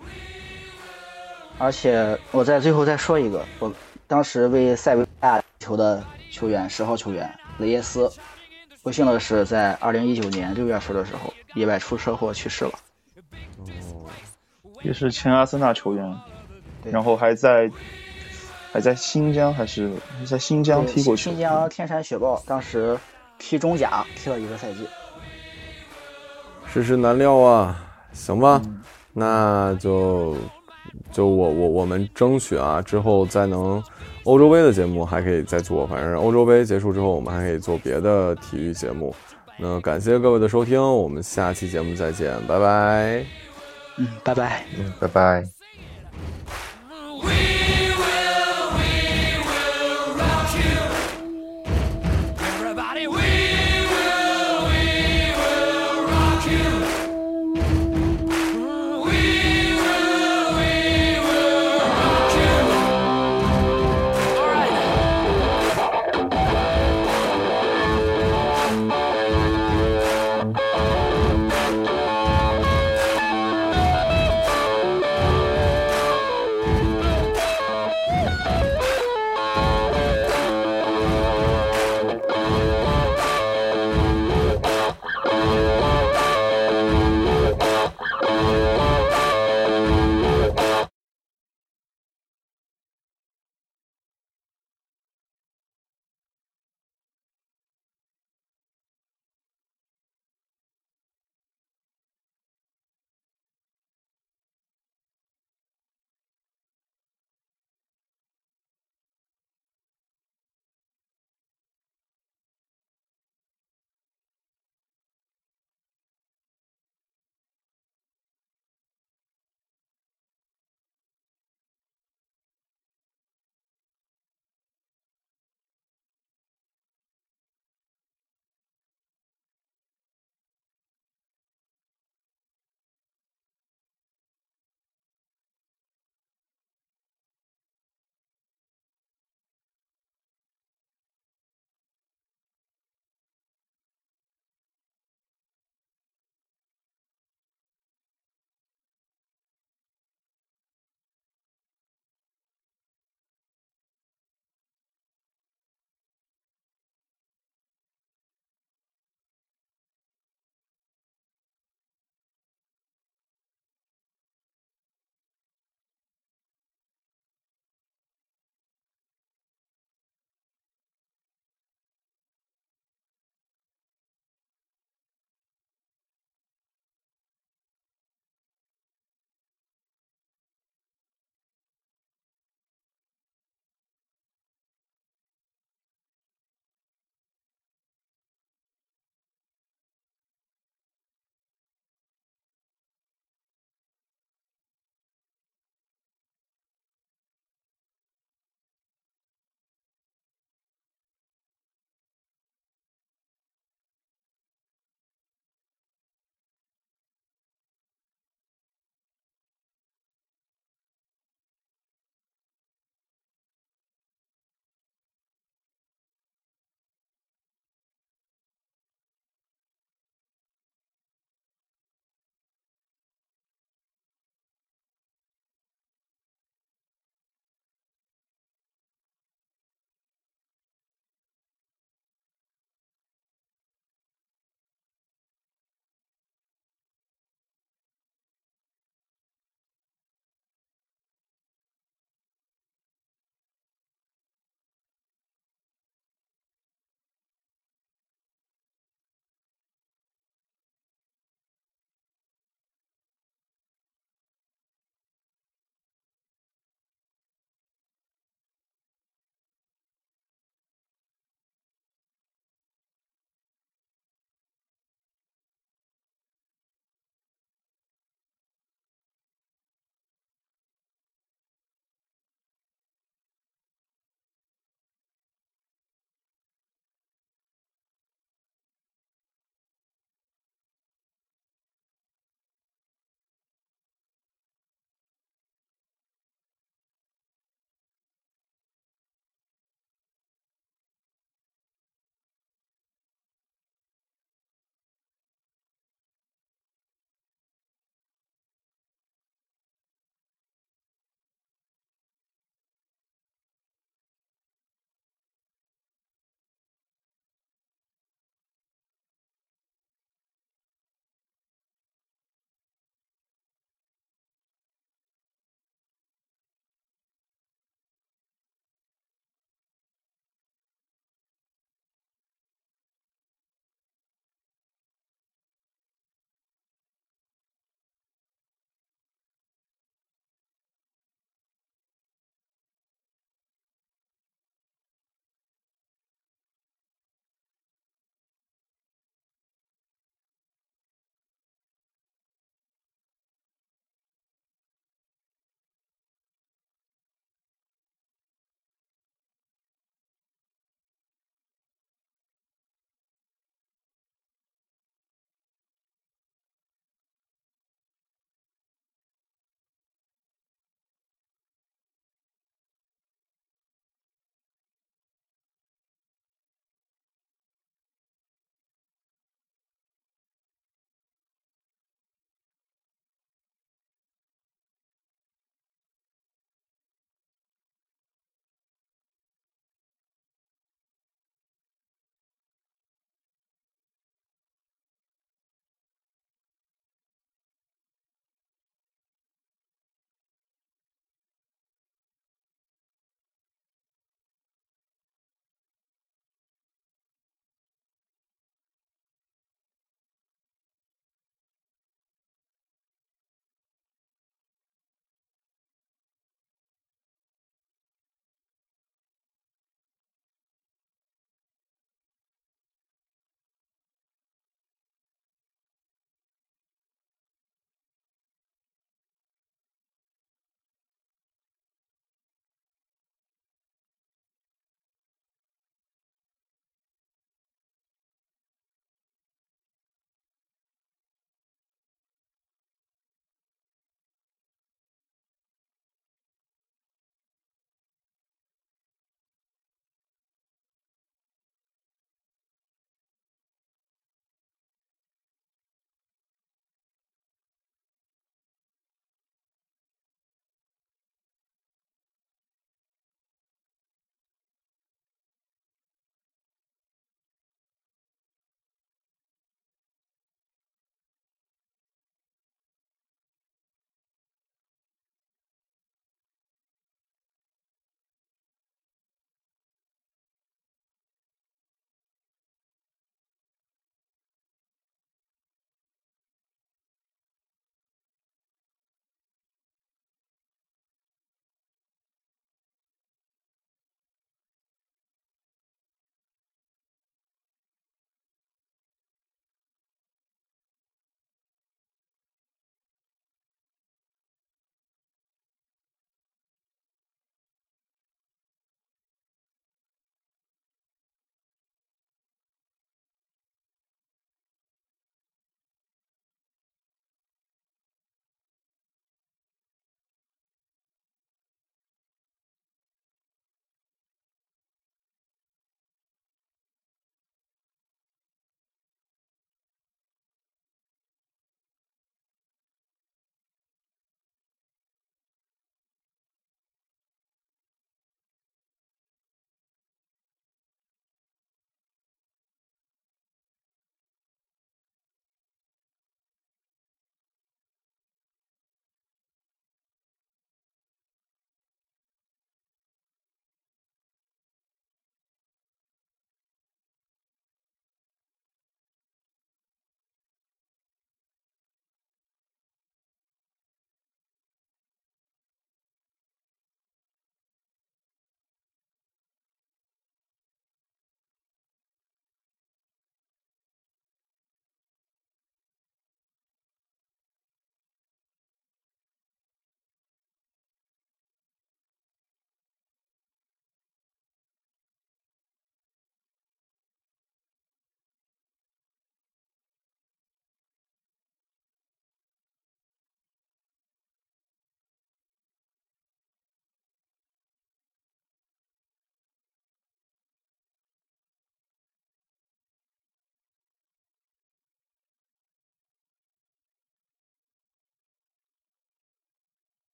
而且我在最后再说一个，我当时为塞维利亚球的球员十号球员雷耶斯，不幸的是在二零一九年六月份的时候意外出车祸去世了。也是前阿森纳球员，然后还在还在新疆还是还在新疆踢过球新。疆天山雪豹当时踢中甲踢了一个赛季。世事难料啊，行吧，嗯那就就我我我们争取啊，之后再能欧洲杯的节目还可以再做，反正欧洲杯结束之后，我们还可以做别的体育节目。那感谢各位的收听，我们下期节目再见，拜拜。嗯，拜拜。嗯，拜拜。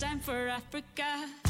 time for Africa.